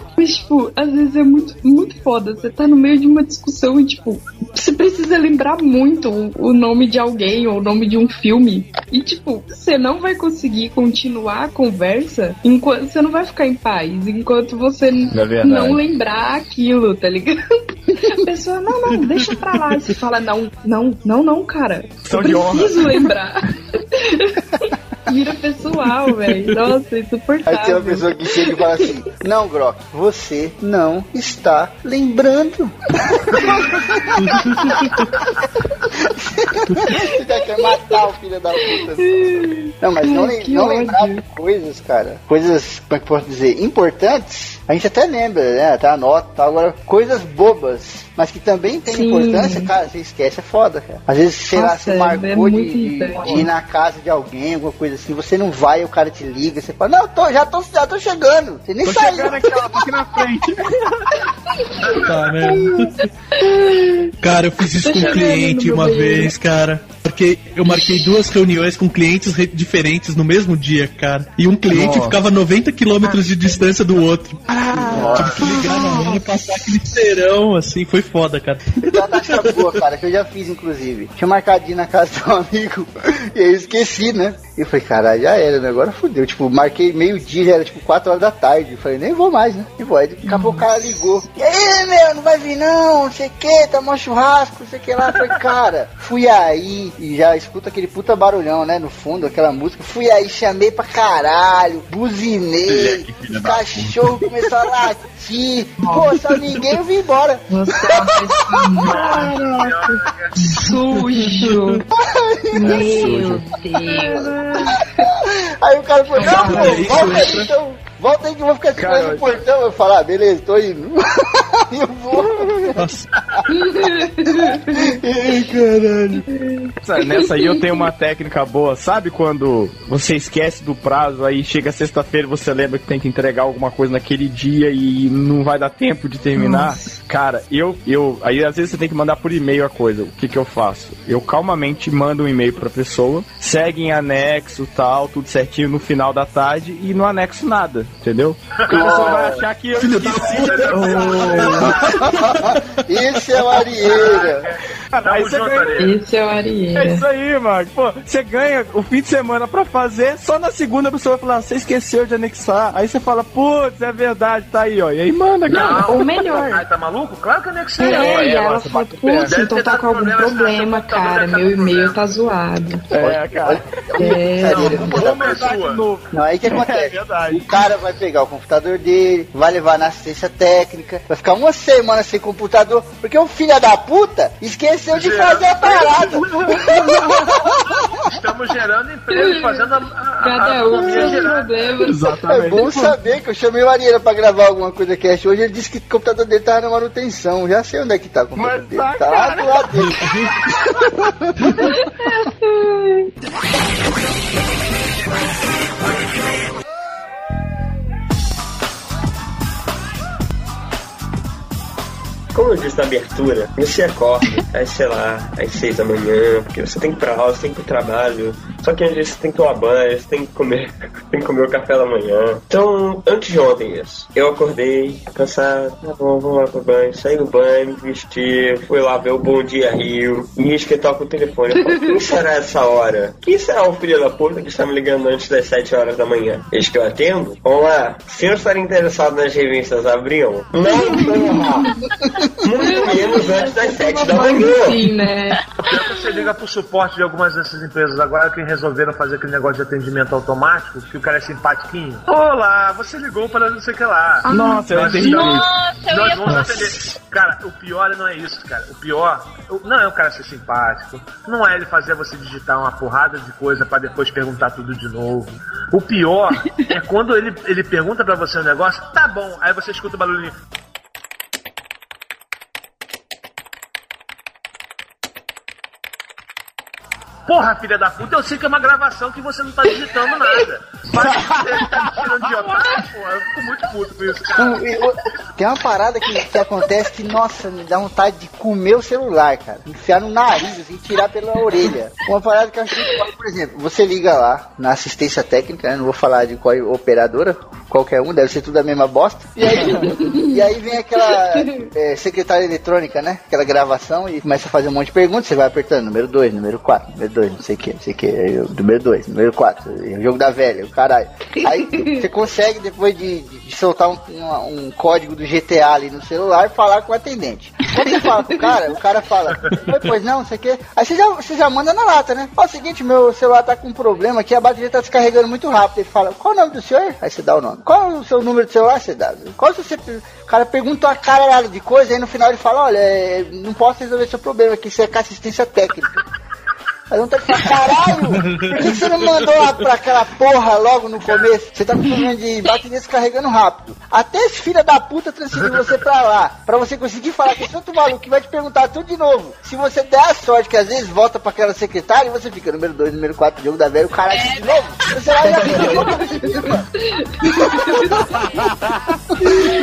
Mas, tipo, às vezes é muito, muito foda. Você tá no meio de uma discussão e, tipo, você precisa lembrar muito o, nome de alguém ou o nome de um filme. E, tipo, você não vai conseguir continuar a conversa enquanto você não vai ficar em paz enquanto você É não lembrar aquilo, tá ligado? A pessoa, não, não, deixa pra lá. E Você fala, não, não, não, não, cara. Eu preciso lembrar. Vira pessoal, velho. Nossa, Aí insuportável. tem uma pessoa que chega e fala assim: Não, Grok, você não está lembrando. você já quer matar o filho da puta. Não, mas não, Ai, não lembrar de coisas, cara. Coisas, como é que eu posso dizer? Importantes. A gente até lembra, né? Até anota e tal. Agora, coisas bobas, mas que também tem Sim. importância, cara, você esquece, é foda, cara. Às vezes, sei lá, Nossa, você é- marcou é de, de- ir na casa de alguém, alguma coisa assim, você não vai, o cara te liga, você fala, não, tô, já, tô, já tô chegando. Você nem Tô saiu. chegando aqui, ó, tô aqui na frente. Tá, né? Cara, eu fiz isso Tô com um cliente no uma vez, cara. Porque eu marquei duas reuniões com clientes re- diferentes no mesmo dia, cara. E um cliente Nossa. ficava a 90 quilômetros de distância do outro. Tive que ligar na mão e passar aquele serão, assim. Foi foda, cara. Eu tenho uma tática boa, cara, que eu já fiz, inclusive. Tinha ir na casa de um amigo, e aí eu esqueci, né? E eu falei, caralho, já era, né? Agora fudeu. Tipo, marquei meio-dia, já era tipo 4 horas da tarde. Eu falei, nem vou mais, né? E vou. Aí daqui a pouco o cara ligou. E aí, meu, não vai vir não, não sei o que, tá mó churrasco, não sei o que lá. Eu falei, cara, fui aí e já escuta aquele puta barulhão, né? No fundo, aquela música. Fui aí, chamei pra caralho, buzinei, os cachorros começaram a latir. Pô, só ninguém eu vim embora. Caraca, sujo. Meu Deus. Aí o cara falou, não, pô, isso volta aí então. Volta aí que eu vou ficar segurando Cara, o portão. Eu falo, ah, beleza, tô indo. Eu vou. Nossa. Ai, caralho. Essa- Nessa aí eu tenho uma técnica boa. Sabe quando você esquece do prazo, aí chega sexta-feira e você lembra que tem que entregar alguma coisa naquele dia e não vai dar tempo de terminar? Cara, eu, eu. Aí às vezes você tem que mandar por e-mail a coisa. O que que eu faço? Eu calmamente mando um e-mail pra pessoa, segue em anexo tal, tudo certinho no final da tarde e não anexo nada, entendeu? Porque a pessoa vai achar que eu esqueci. Isso é o Arieira. Aí você ganha- Esse é o É Arieira. isso aí, mano. Pô, você ganha o fim de semana pra fazer, só na segunda a pessoa vai falar, você esqueceu de anexar. Aí você fala, putz, é verdade, tá aí, ó. E aí manda, cara. Ou melhor. Ai, tá maluco? Claro que eu anexei. É, e ela fala, o putz, então tá com algum problema, computadora cara. tá Meu e-mail tá zoado. É, cara. É, Vou mandar de novo. Não, aí o que É acontece? verdade. O cara vai pegar o computador dele, vai levar na assistência técnica, vai ficar ficar uma semana sem computador, porque o filho da puta esqueceu de gerando fazer a parada. Estamos gerando emprego, fazendo a, a, Cada um seus. Exatamente. É bom saber que eu chamei o Ariela pra gravar alguma coisa que hoje. Ele disse que o computador dele tava na manutenção. Já sei onde é que tá o computador Mas dele. Tá, tá do lado dele. como eu disse na abertura, você acorda, aí sei lá, às seis da manhã, porque você tem que ir pra aula, você tem que ir pro trabalho. Só que antes você tem que tomar banho, você tem que comer, tem que comer o café da manhã. Então, antes de ontem isso, eu acordei, cansado, tá bom, vamos lá pro banho, saí do banho, me vesti, fui lá ver o Bom Dia Rio, e eis que toca o telefone. Eu falei, quem será essa hora? Quem será o filho da puta que está me ligando antes das 7 horas da manhã? Eis que eu atendo? Vamos lá, se eu estar interessado nas revistas Abriam, não porra! Muito menos antes das 7 da manhã. Sim, né? Você liga pro suporte de algumas dessas empresas agora que resolveram fazer aquele negócio de atendimento automático, que o cara é simpatiquinho. Olá, você ligou para não sei o que lá. Nossa, eu entendi Nossa, eu Nós ia vamos falar. atender. Cara, o pior não é isso, cara. O pior não é o cara ser simpático. Não é ele fazer você digitar uma porrada de coisa pra depois perguntar tudo de novo. O pior é quando ele, ele pergunta pra você um negócio, tá bom, aí você escuta o barulhinho. Porra, filha da puta, eu sei que é uma gravação que você não tá digitando nada. Mas você tá me tirando de otário, porra. Eu fico muito puto com isso, cara. Tem uma parada que, que acontece que, nossa, me dá vontade de comer o celular, cara. Enfiar no nariz, assim, tirar pela orelha. Uma parada que eu muito foda, por exemplo, você liga lá na assistência técnica, né? Não vou falar de qual operadora, qualquer um, deve ser tudo a mesma bosta. E aí, e aí vem aquela é, secretária eletrônica, né? Aquela gravação e começa a fazer um monte de perguntas, você vai apertando número 2, número 4, número 2, não sei o que, não sei o que, número 2, número 4, o jogo da velha, o caralho. Aí você consegue, depois de, de- soltar um, um- um código do GTA ali no celular, falar com o atendente. Quando você fala com o cara, o cara fala, "Oi, pois não, não sei o que. Aí você já, você já manda na lata, né? Ó, é o seguinte, meu celular tá com um problema aqui, a bateria tá descarregando muito rápido. Ele fala, qual o nome do senhor? Aí você dá o nome. Qual o seu número de celular? Você dá. Qual o seu cara pergunta uma caralhada de coisa, aí no final ele fala, olha, é, não posso resolver seu problema aqui, isso é com assistência técnica. Aí não tem que falar, caralho, por que você não mandou lá pra aquela porra logo no começo? Você tá com problema de bateria descarregando rápido. Até esse filho da puta transferiu você pra lá, pra você conseguir falar com esse outro maluco que vai te perguntar tudo de novo. Se você der a sorte que às vezes volta pra aquela secretária e você fica número 2, número 4, jogo da velha, o caralho de novo, você vai já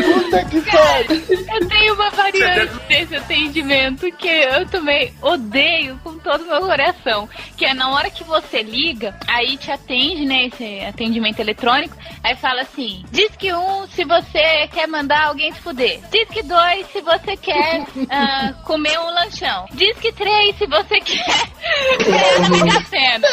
Puta que pariu. Eu tenho uma variante desse atendimento que eu também odeio com todo o meu coração. Que é na hora que você liga, aí te atende, né? Esse atendimento eletrônico, aí fala assim: diz que um se você quer mandar alguém se fuder. Diz que dois se você quer ah, comer um lanchão. Diz que três se você quer ganhar na Mega Sena.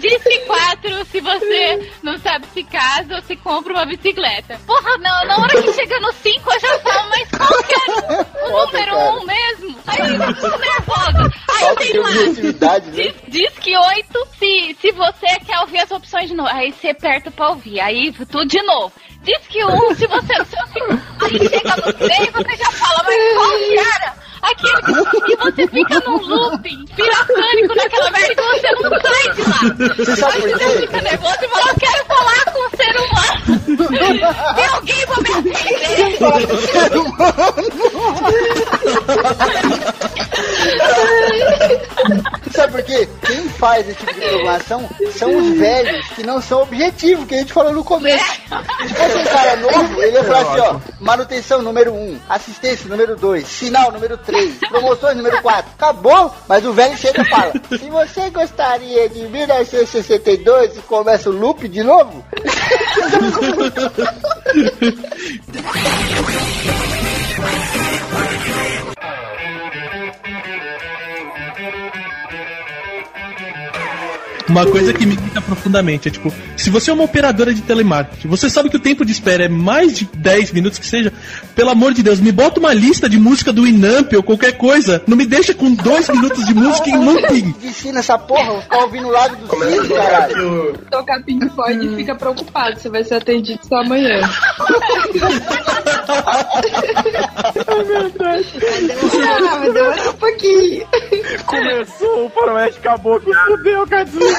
Diz que quatro se você não sabe se casa ou se compra uma bicicleta. Porra, não, na hora que chega no cinco eu já falo, mas qual que é o número um mesmo? Aí eu fico nervosa. Aí eu Falta tenho lá. né? Diz, diz que oito se, se você quer ouvir as opções de novo. Aí você aperta pra ouvir. Aí tudo de novo. Diz que um se você não sei. Aí chega no três você já fala, mas qual que era? Aquele que... E você fica num looping piratânico naquela merda e você não sai de lá. Você sabe por Aí quê? você fica nervoso e fala, eu quero falar com o ser humano. Tem alguém pra me atender? Sabe por quê? Quem faz esse tipo de programação são os velhos que não são objetivos, que a gente falou no começo. Se fosse um cara novo, ele ia falar assim, ó, manutenção número 1, um, assistência número 2, sinal número 3, promoções número 4. Acabou, mas o velho chega e fala, se você gostaria de 1962 e começa o loop de novo, Uma coisa que me irrita profundamente é tipo, se você é uma operadora de telemarketing, você sabe que o tempo de espera é mais de 10 minutos que seja, pelo amor de Deus, me bota uma lista de música do Inamp ou qualquer coisa, não me deixa com 2 minutos de música em looping. ensina essa porra, ficar ouvindo o lado do tocar caralho. Tocar Pink Floyd e fica preocupado, você vai ser atendido só amanhã. Ah, vai demorar um pouquinho. Começou o faroeste caboclo, fudeu, Cadinho.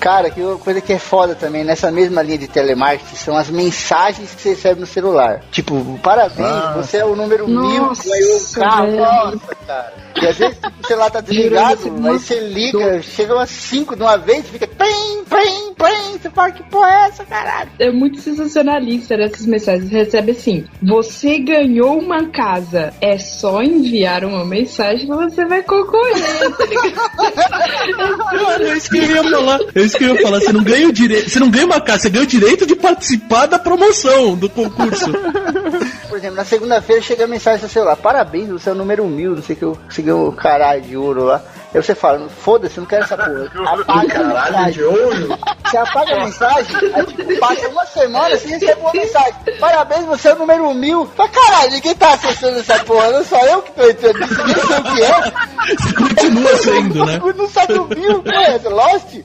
Cara, que uma coisa que é foda também nessa mesma linha de telemarketing são as mensagens que você recebe no celular. Tipo, parabéns, Ah. você é o número mil Nossa, que ganhou um carro. velho. Nossa, cara. E às vezes o celular tá desligado, aí você liga, chega umas 5 de uma vez, fica pim, pim, pim, você fala que porra é essa, caralho? É muito sensacionalista essas mensagens. Recebe assim: você ganhou uma casa. É só enviar uma mensagem que você vai concorrer? Mano, é isso que eu ia falar. É isso que eu ia falar. Você não ganha o direito. Você não ganha uma casa, você ganha o direito de participar da promoção do concurso. Por exemplo, na segunda-feira chega a mensagem celular: parabéns, você é o número mil, não sei o que, eu consegui o caralho de ouro lá. Aí você fala: foda-se, não quero essa porra. Apaga a Caralho mensagem. de ouro? Você apaga a mensagem, aí tipo, passa uma semana, você recebe uma mensagem. Parabéns, você é o número mil. Fala, caralho, ninguém tá acessando essa porra, não só eu que tô entrando nisso, nem sei o que é. Você continua sendo, né? Não sabe o mil, é? Lost?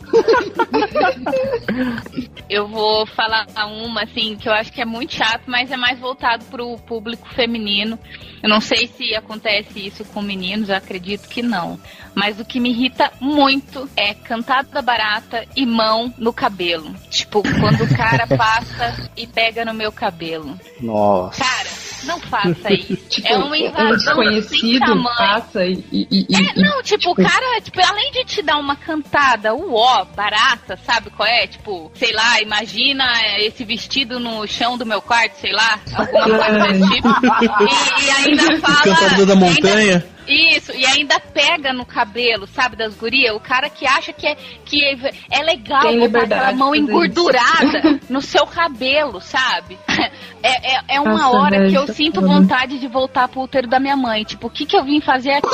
Eu vou falar uma, assim, que eu acho que é muito chato, mas é mais voltado pro público feminino. Eu não sei se acontece isso com meninos, eu acredito que não. Mas o que me irrita muito é cantada barata e mão no cabelo. Tipo, quando o cara passa e pega no meu cabelo. Nossa. Cara, não faça isso. Tipo, é uma um invasão sem desconhecido tamanho. passa e. e, e- É, não, tipo, o cara, tipo, além de te dar uma cantada, uó, barata, sabe qual é? Tipo, sei lá, imagina esse vestido no chão do meu quarto, sei lá, alguma coisa desse tipo. E, e ainda fala. Cantador da e ainda- montanha. Isso, e ainda pega no cabelo, sabe, das gurias? O cara que acha que é, que é, é legal Tem botar aquela mão engordurada no seu cabelo, sabe? É, é, é uma Nossa, hora que eu sinto vontade de voltar pro útero da minha mãe. Tipo, o que, que eu vim fazer aqui?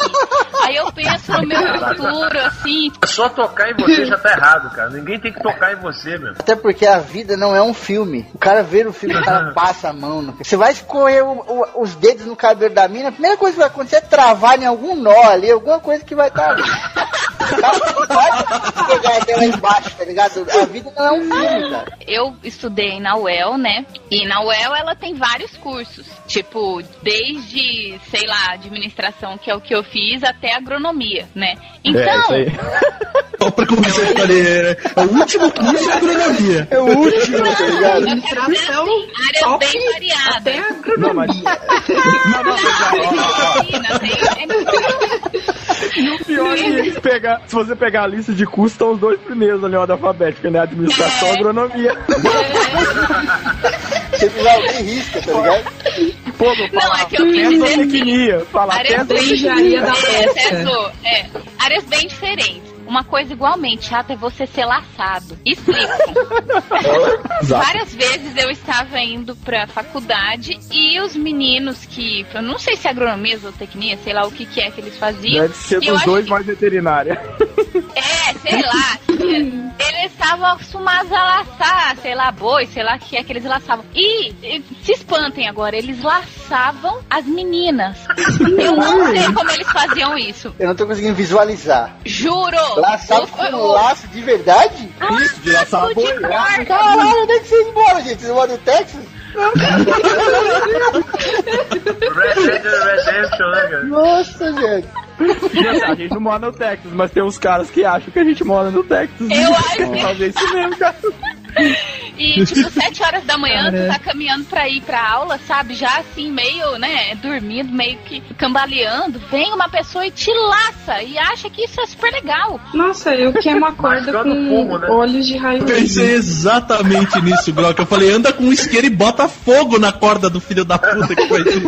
Aí eu penso no meu futuro, assim. Só tocar em você já tá errado, cara. Ninguém tem que tocar em você, meu. Até porque a vida não é um filme. O cara vê o filme, o cara passa a mão. No... Você vai escorrer o- o- os dedos no cabelo da mina, a primeira coisa que vai acontecer é travar em algum nó ali, alguma coisa que vai estar ali. Cara não vai pegar embaixo, tá ligado? A vida não é um filme, cara. Eu estudei na UEL, né? E na UEL ela tem vários cursos. Tipo, desde, sei lá, administração, que é o que eu fiz, até agronomia, né? Então, É, isso aí. Só pra começar a né? É o último curso é agronomia. É o último, tá ligado? Administração áreas top bem variadas. até Não, mas. Não, não, ó, ó, ó. Medicina, tem- E o pior é que pegar, se você pegar a lista de cursos, estão os dois primeiros ali, ordem alfabética, né? Administração e É. agronomia. Você precisa alguém risca, tá ligado? Pô, meu Não, falar é que eu quis dizer áreas bem até zo- é, áreas bem diferentes. Uma coisa igualmente chata é você ser laçado. Explico. Várias vezes eu estava indo pra faculdade e os meninos que. Eu não sei se é agronomia, zootecnia, sei lá o que, que é que eles faziam. Deve ser dos dois que- mais veterinária. É, sei lá. Eles estavam acostumados a laçar, sei lá, boi, sei lá o que é que eles laçavam. E, e se espantem agora, eles laçavam as meninas. Eu não sei como eles faziam isso. Eu não tô conseguindo visualizar. Juro! Laçado com o- laço de verdade? Isso, de laçar laço de boi. corda. Caralho, onde é que vocês moram, gente? Vocês moram no Texas? Red Dead Redemption, né, cara? Nossa, gente. A gente não mora no Texas, mas tem uns caras que acham que a gente mora no Texas. Eu acho que- fazer isso mesmo, cara. E, tipo, sete horas da manhã, Cara. tu tá caminhando pra ir pra aula, sabe? Já assim, meio, né, dormindo, meio que cambaleando. Vem uma pessoa e te laça e acha que isso é super legal. Nossa, eu queimo a corda com fumo, né? olhos de raio Pensei exatamente nisso, Grock. Eu falei, anda com um isqueiro e bota fogo na corda do filho da puta que foi isso.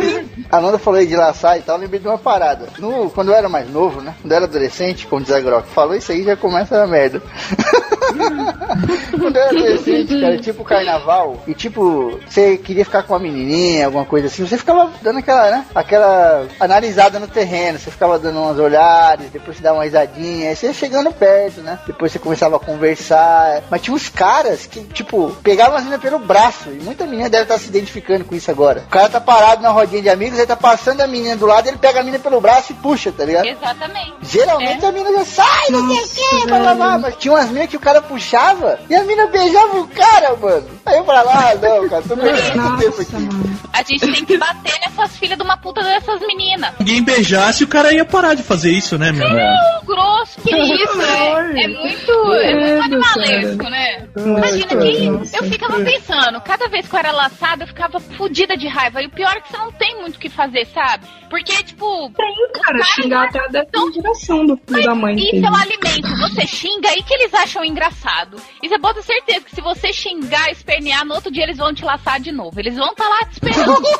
A Nanda falou aí de laçar e tal, eu lembrei de uma parada. No, quando eu era mais novo, né? Quando eu era adolescente, como diz a Grock, falou isso aí já começa a merda. quando eu era adolescente, cara, tipo carnaval, e tipo, você queria ficar com uma menininha, alguma coisa assim, você ficava dando aquela, né? Aquela analisada no terreno, você ficava dando umas olhares, depois você dava uma risadinha, aí você ia chegando perto, né? Depois você começava a conversar. Mas tinha uns caras que, tipo, pegavam as meninas pelo braço, e muita menina deve estar se identificando com isso agora. O cara tá parado na rodinha de amigos, aí tá passando a menina do lado, ele pega a menina pelo braço e puxa, tá ligado? Exatamente. Geralmente É. a mina já sai, não sei o que, blá, blá, blá. mas tinha umas minas que o cara puxava e a mina beijava o cara, mano. Aí eu falava, ah, não, cara, tô perdendo tempo Nossa, aqui. mano. A gente tem que bater nessas filhas de uma puta dessas meninas. Ninguém beijasse, o cara ia parar de fazer isso, né, meu? Não, grosso, que isso, é, é muito, é muito animalesco, né? Imagina, e eu ficava pensando, cada vez que eu era laçada, eu ficava fodida de raiva. E o pior é que você não tem muito o que fazer, sabe? Porque, tipo. Tem, cara, xingar até a direção do filho da mãe. Isso é um alimento. Você xinga aí que eles acham engraçado. E você pode ter certeza que se você xingar, espernear, no outro dia eles vão te laçar de novo. Eles vão estar lá te esperando.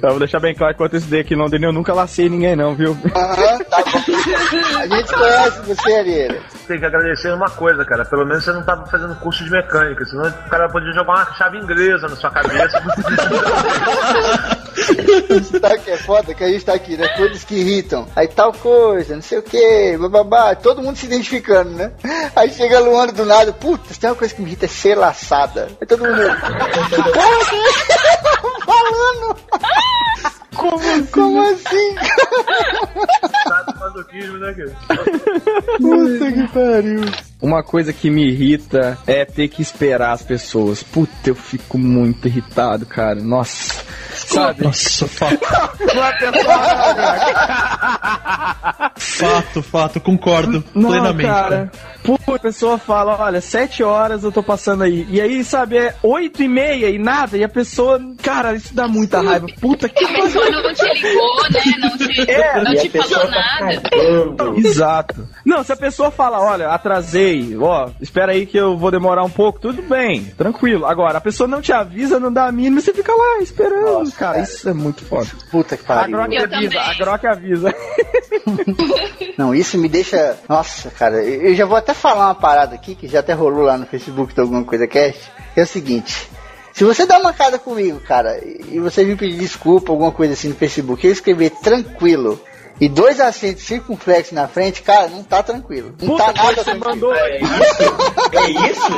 Então, vou deixar bem claro que quanto esse daí aqui Londrina eu nunca lacei ninguém, não, viu? Aham, tá bom. A gente conhece você, Arieira. Tem que agradecer uma coisa, cara. Pelo menos você não tava fazendo curso de mecânica, senão o cara podia jogar uma chave inglesa na sua cabeça. O que é foda? Que a gente tá aqui, né? Todos que irritam. Aí tal coisa, não sei o que, bababá. Todo mundo se identificando, né? Aí chega a Luana do nada, puta, se tem uma coisa que me irrita é ser laçada. Aí todo mundo. Porra, que falando? Como assim? Como assim? Tá né, cara? Puta que pariu. Uma coisa que me irrita é ter que esperar as pessoas. Puta, eu fico muito irritado, cara. Nossa. Sabe? Nossa, fato. É Fato, fato, concordo Não, plenamente. cara. Pô, a pessoa fala, olha, sete horas eu tô passando aí. E aí, sabe, é oito e meia e nada. E a pessoa, cara, isso dá muita raiva. Puta que A pessoa não te ligou, né? Não te, É, não a te falou nada. Exato. Não, se a pessoa fala, olha, atrasei, ó, espera aí que eu vou demorar um pouco, tudo bem, tranquilo. Agora, a pessoa não te avisa, não dá a mínima, você fica lá esperando. cara, isso é muito foda. Puta que A pariu. Grok Eu avisa, também. a Grok avisa. Não, isso me deixa. Nossa, cara, eu já vou até falar uma parada aqui, que já até rolou lá no Facebook de alguma coisa cast. Que é o seguinte. Se você dá uma cara comigo, cara, e você me pedir desculpa, alguma coisa assim no Facebook, eu escrever tranquilo e dois acentos circunflexos na frente, cara, não tá tranquilo. Não Puta, tá nada você tranquilo. mandou. É isso? É isso?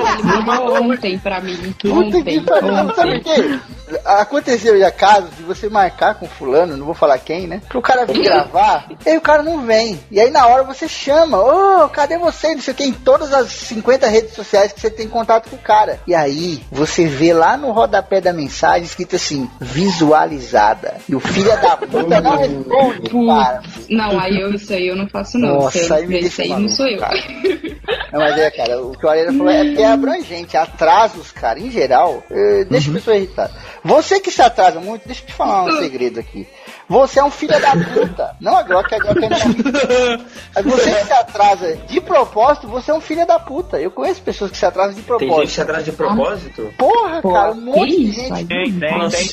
Mandou ontem pra mim. Puta que Ontem. pariu. Sabe por quê? Aconteceu já casos de você marcar com fulano, não vou falar quem, né? Pro cara vir gravar, e aí o cara não vem. E aí na hora você chama, ô, cadê você? Não sei o que, em todas as 50 redes sociais que você tem contato com o cara. E aí você vê lá no rodapé da mensagem escrito assim, visualizada. E o filho da puta não responde, cara. Não, aí eu, isso aí eu não faço não. Nossa, isso aí, me deixa aí não maluco, sou eu. cara. Não, mas é, cara, o que o Areira falou é que é abrangente. Atrasos, cara, em geral, eh, deixa a pessoa irritada. Você que se atrasa muito, deixa eu te falar um segredo aqui. Você é um filho da puta. Não a Glock, a Glock é não. Mas você que se atrasa de propósito, você é um filho da puta. Eu conheço pessoas que se atrasam de Tem gente que se propósito. atrasa de propósito? Porra, cara, um monte que de isso, gente. Tem, tem, tem.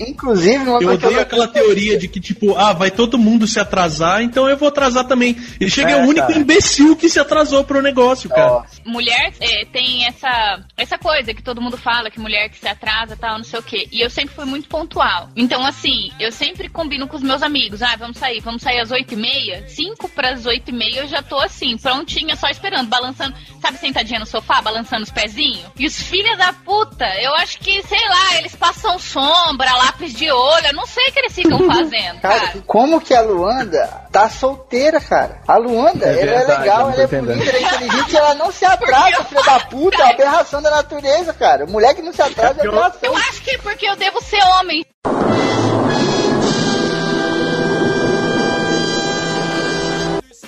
Inclusive, uma Eu odeio aquela teoria de que, tipo, ah, vai todo mundo se atrasar, então eu vou atrasar também. E chega É, o único cara. imbecil que se atrasou pro negócio, cara. Mulher é, tem essa, essa coisa que todo mundo fala, que mulher que se atrasa e tal, não sei o quê. E eu sempre fui muito pontual. Então, assim, eu sempre combino com os meus amigos. Ah, vamos sair, vamos sair às oito e meia. Cinco pras oito e meia eu já tô assim, prontinha, só esperando, balançando, sabe, sentadinha no sofá, balançando os pezinhos. E os filhos da puta, eu acho que, sei lá, eles passam sombra, lápis de olho, eu não sei o que eles ficam fazendo, Cara, cara. como que a Luanda tá solteira, cara? A Luanda, É ela é legal, ela é bonita, ela é inteligente e ela não se atrasa, filha da puta. É uma aberração da natureza, cara. Mulher que não se atrasa é aberração. Eu acho que é porque eu devo ser homem.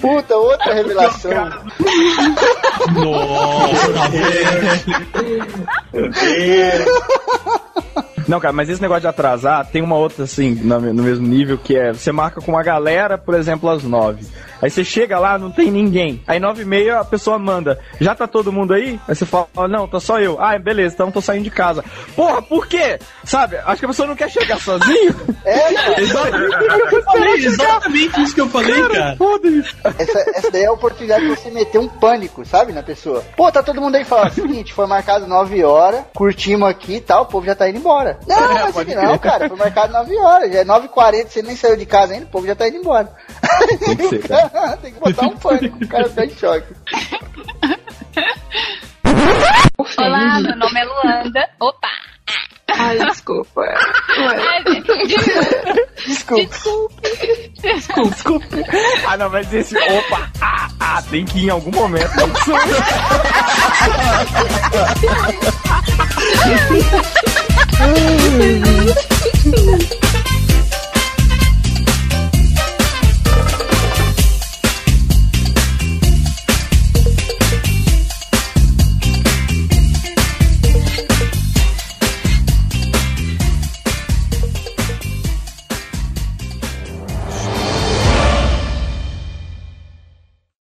Puta, outra revelação. Nossa, velho. Meu Deus. Não, cara, mas esse negócio de atrasar tem uma outra, assim, no, no mesmo nível, que é você marca com uma galera, por exemplo, às nove. Aí você chega lá, não tem ninguém. Aí nove e meia a pessoa manda, já tá todo mundo aí? Aí você fala, não, tá só eu. Ah, beleza, então tô saindo de casa. Porra, por quê? Sabe, acho que a pessoa não quer chegar sozinho. É, cara. Exatamente exatamente isso que eu falei, cara. Foda isso. Essa, essa daí é a oportunidade de você meter um pânico, sabe, na pessoa. Pô, tá todo mundo aí falando, seguinte, foi marcado 9 horas, curtimos aqui e tal, o povo já tá indo embora. Não, É, mas pode assim, não, cara, foi marcado 9 horas, já é 9h40, você nem saiu de casa ainda, o povo já tá indo embora. Tem que ser, cara. Tem que botar um pânico, o cara tá em choque. Olá, meu nome é Luanda. Opa! Ai, desculpa. Ai, gente, Desculpa. Desculpe. Desculpa. Ah, não, mas esse. Opa! Ah, ah, tem que ir em algum momento. Ai.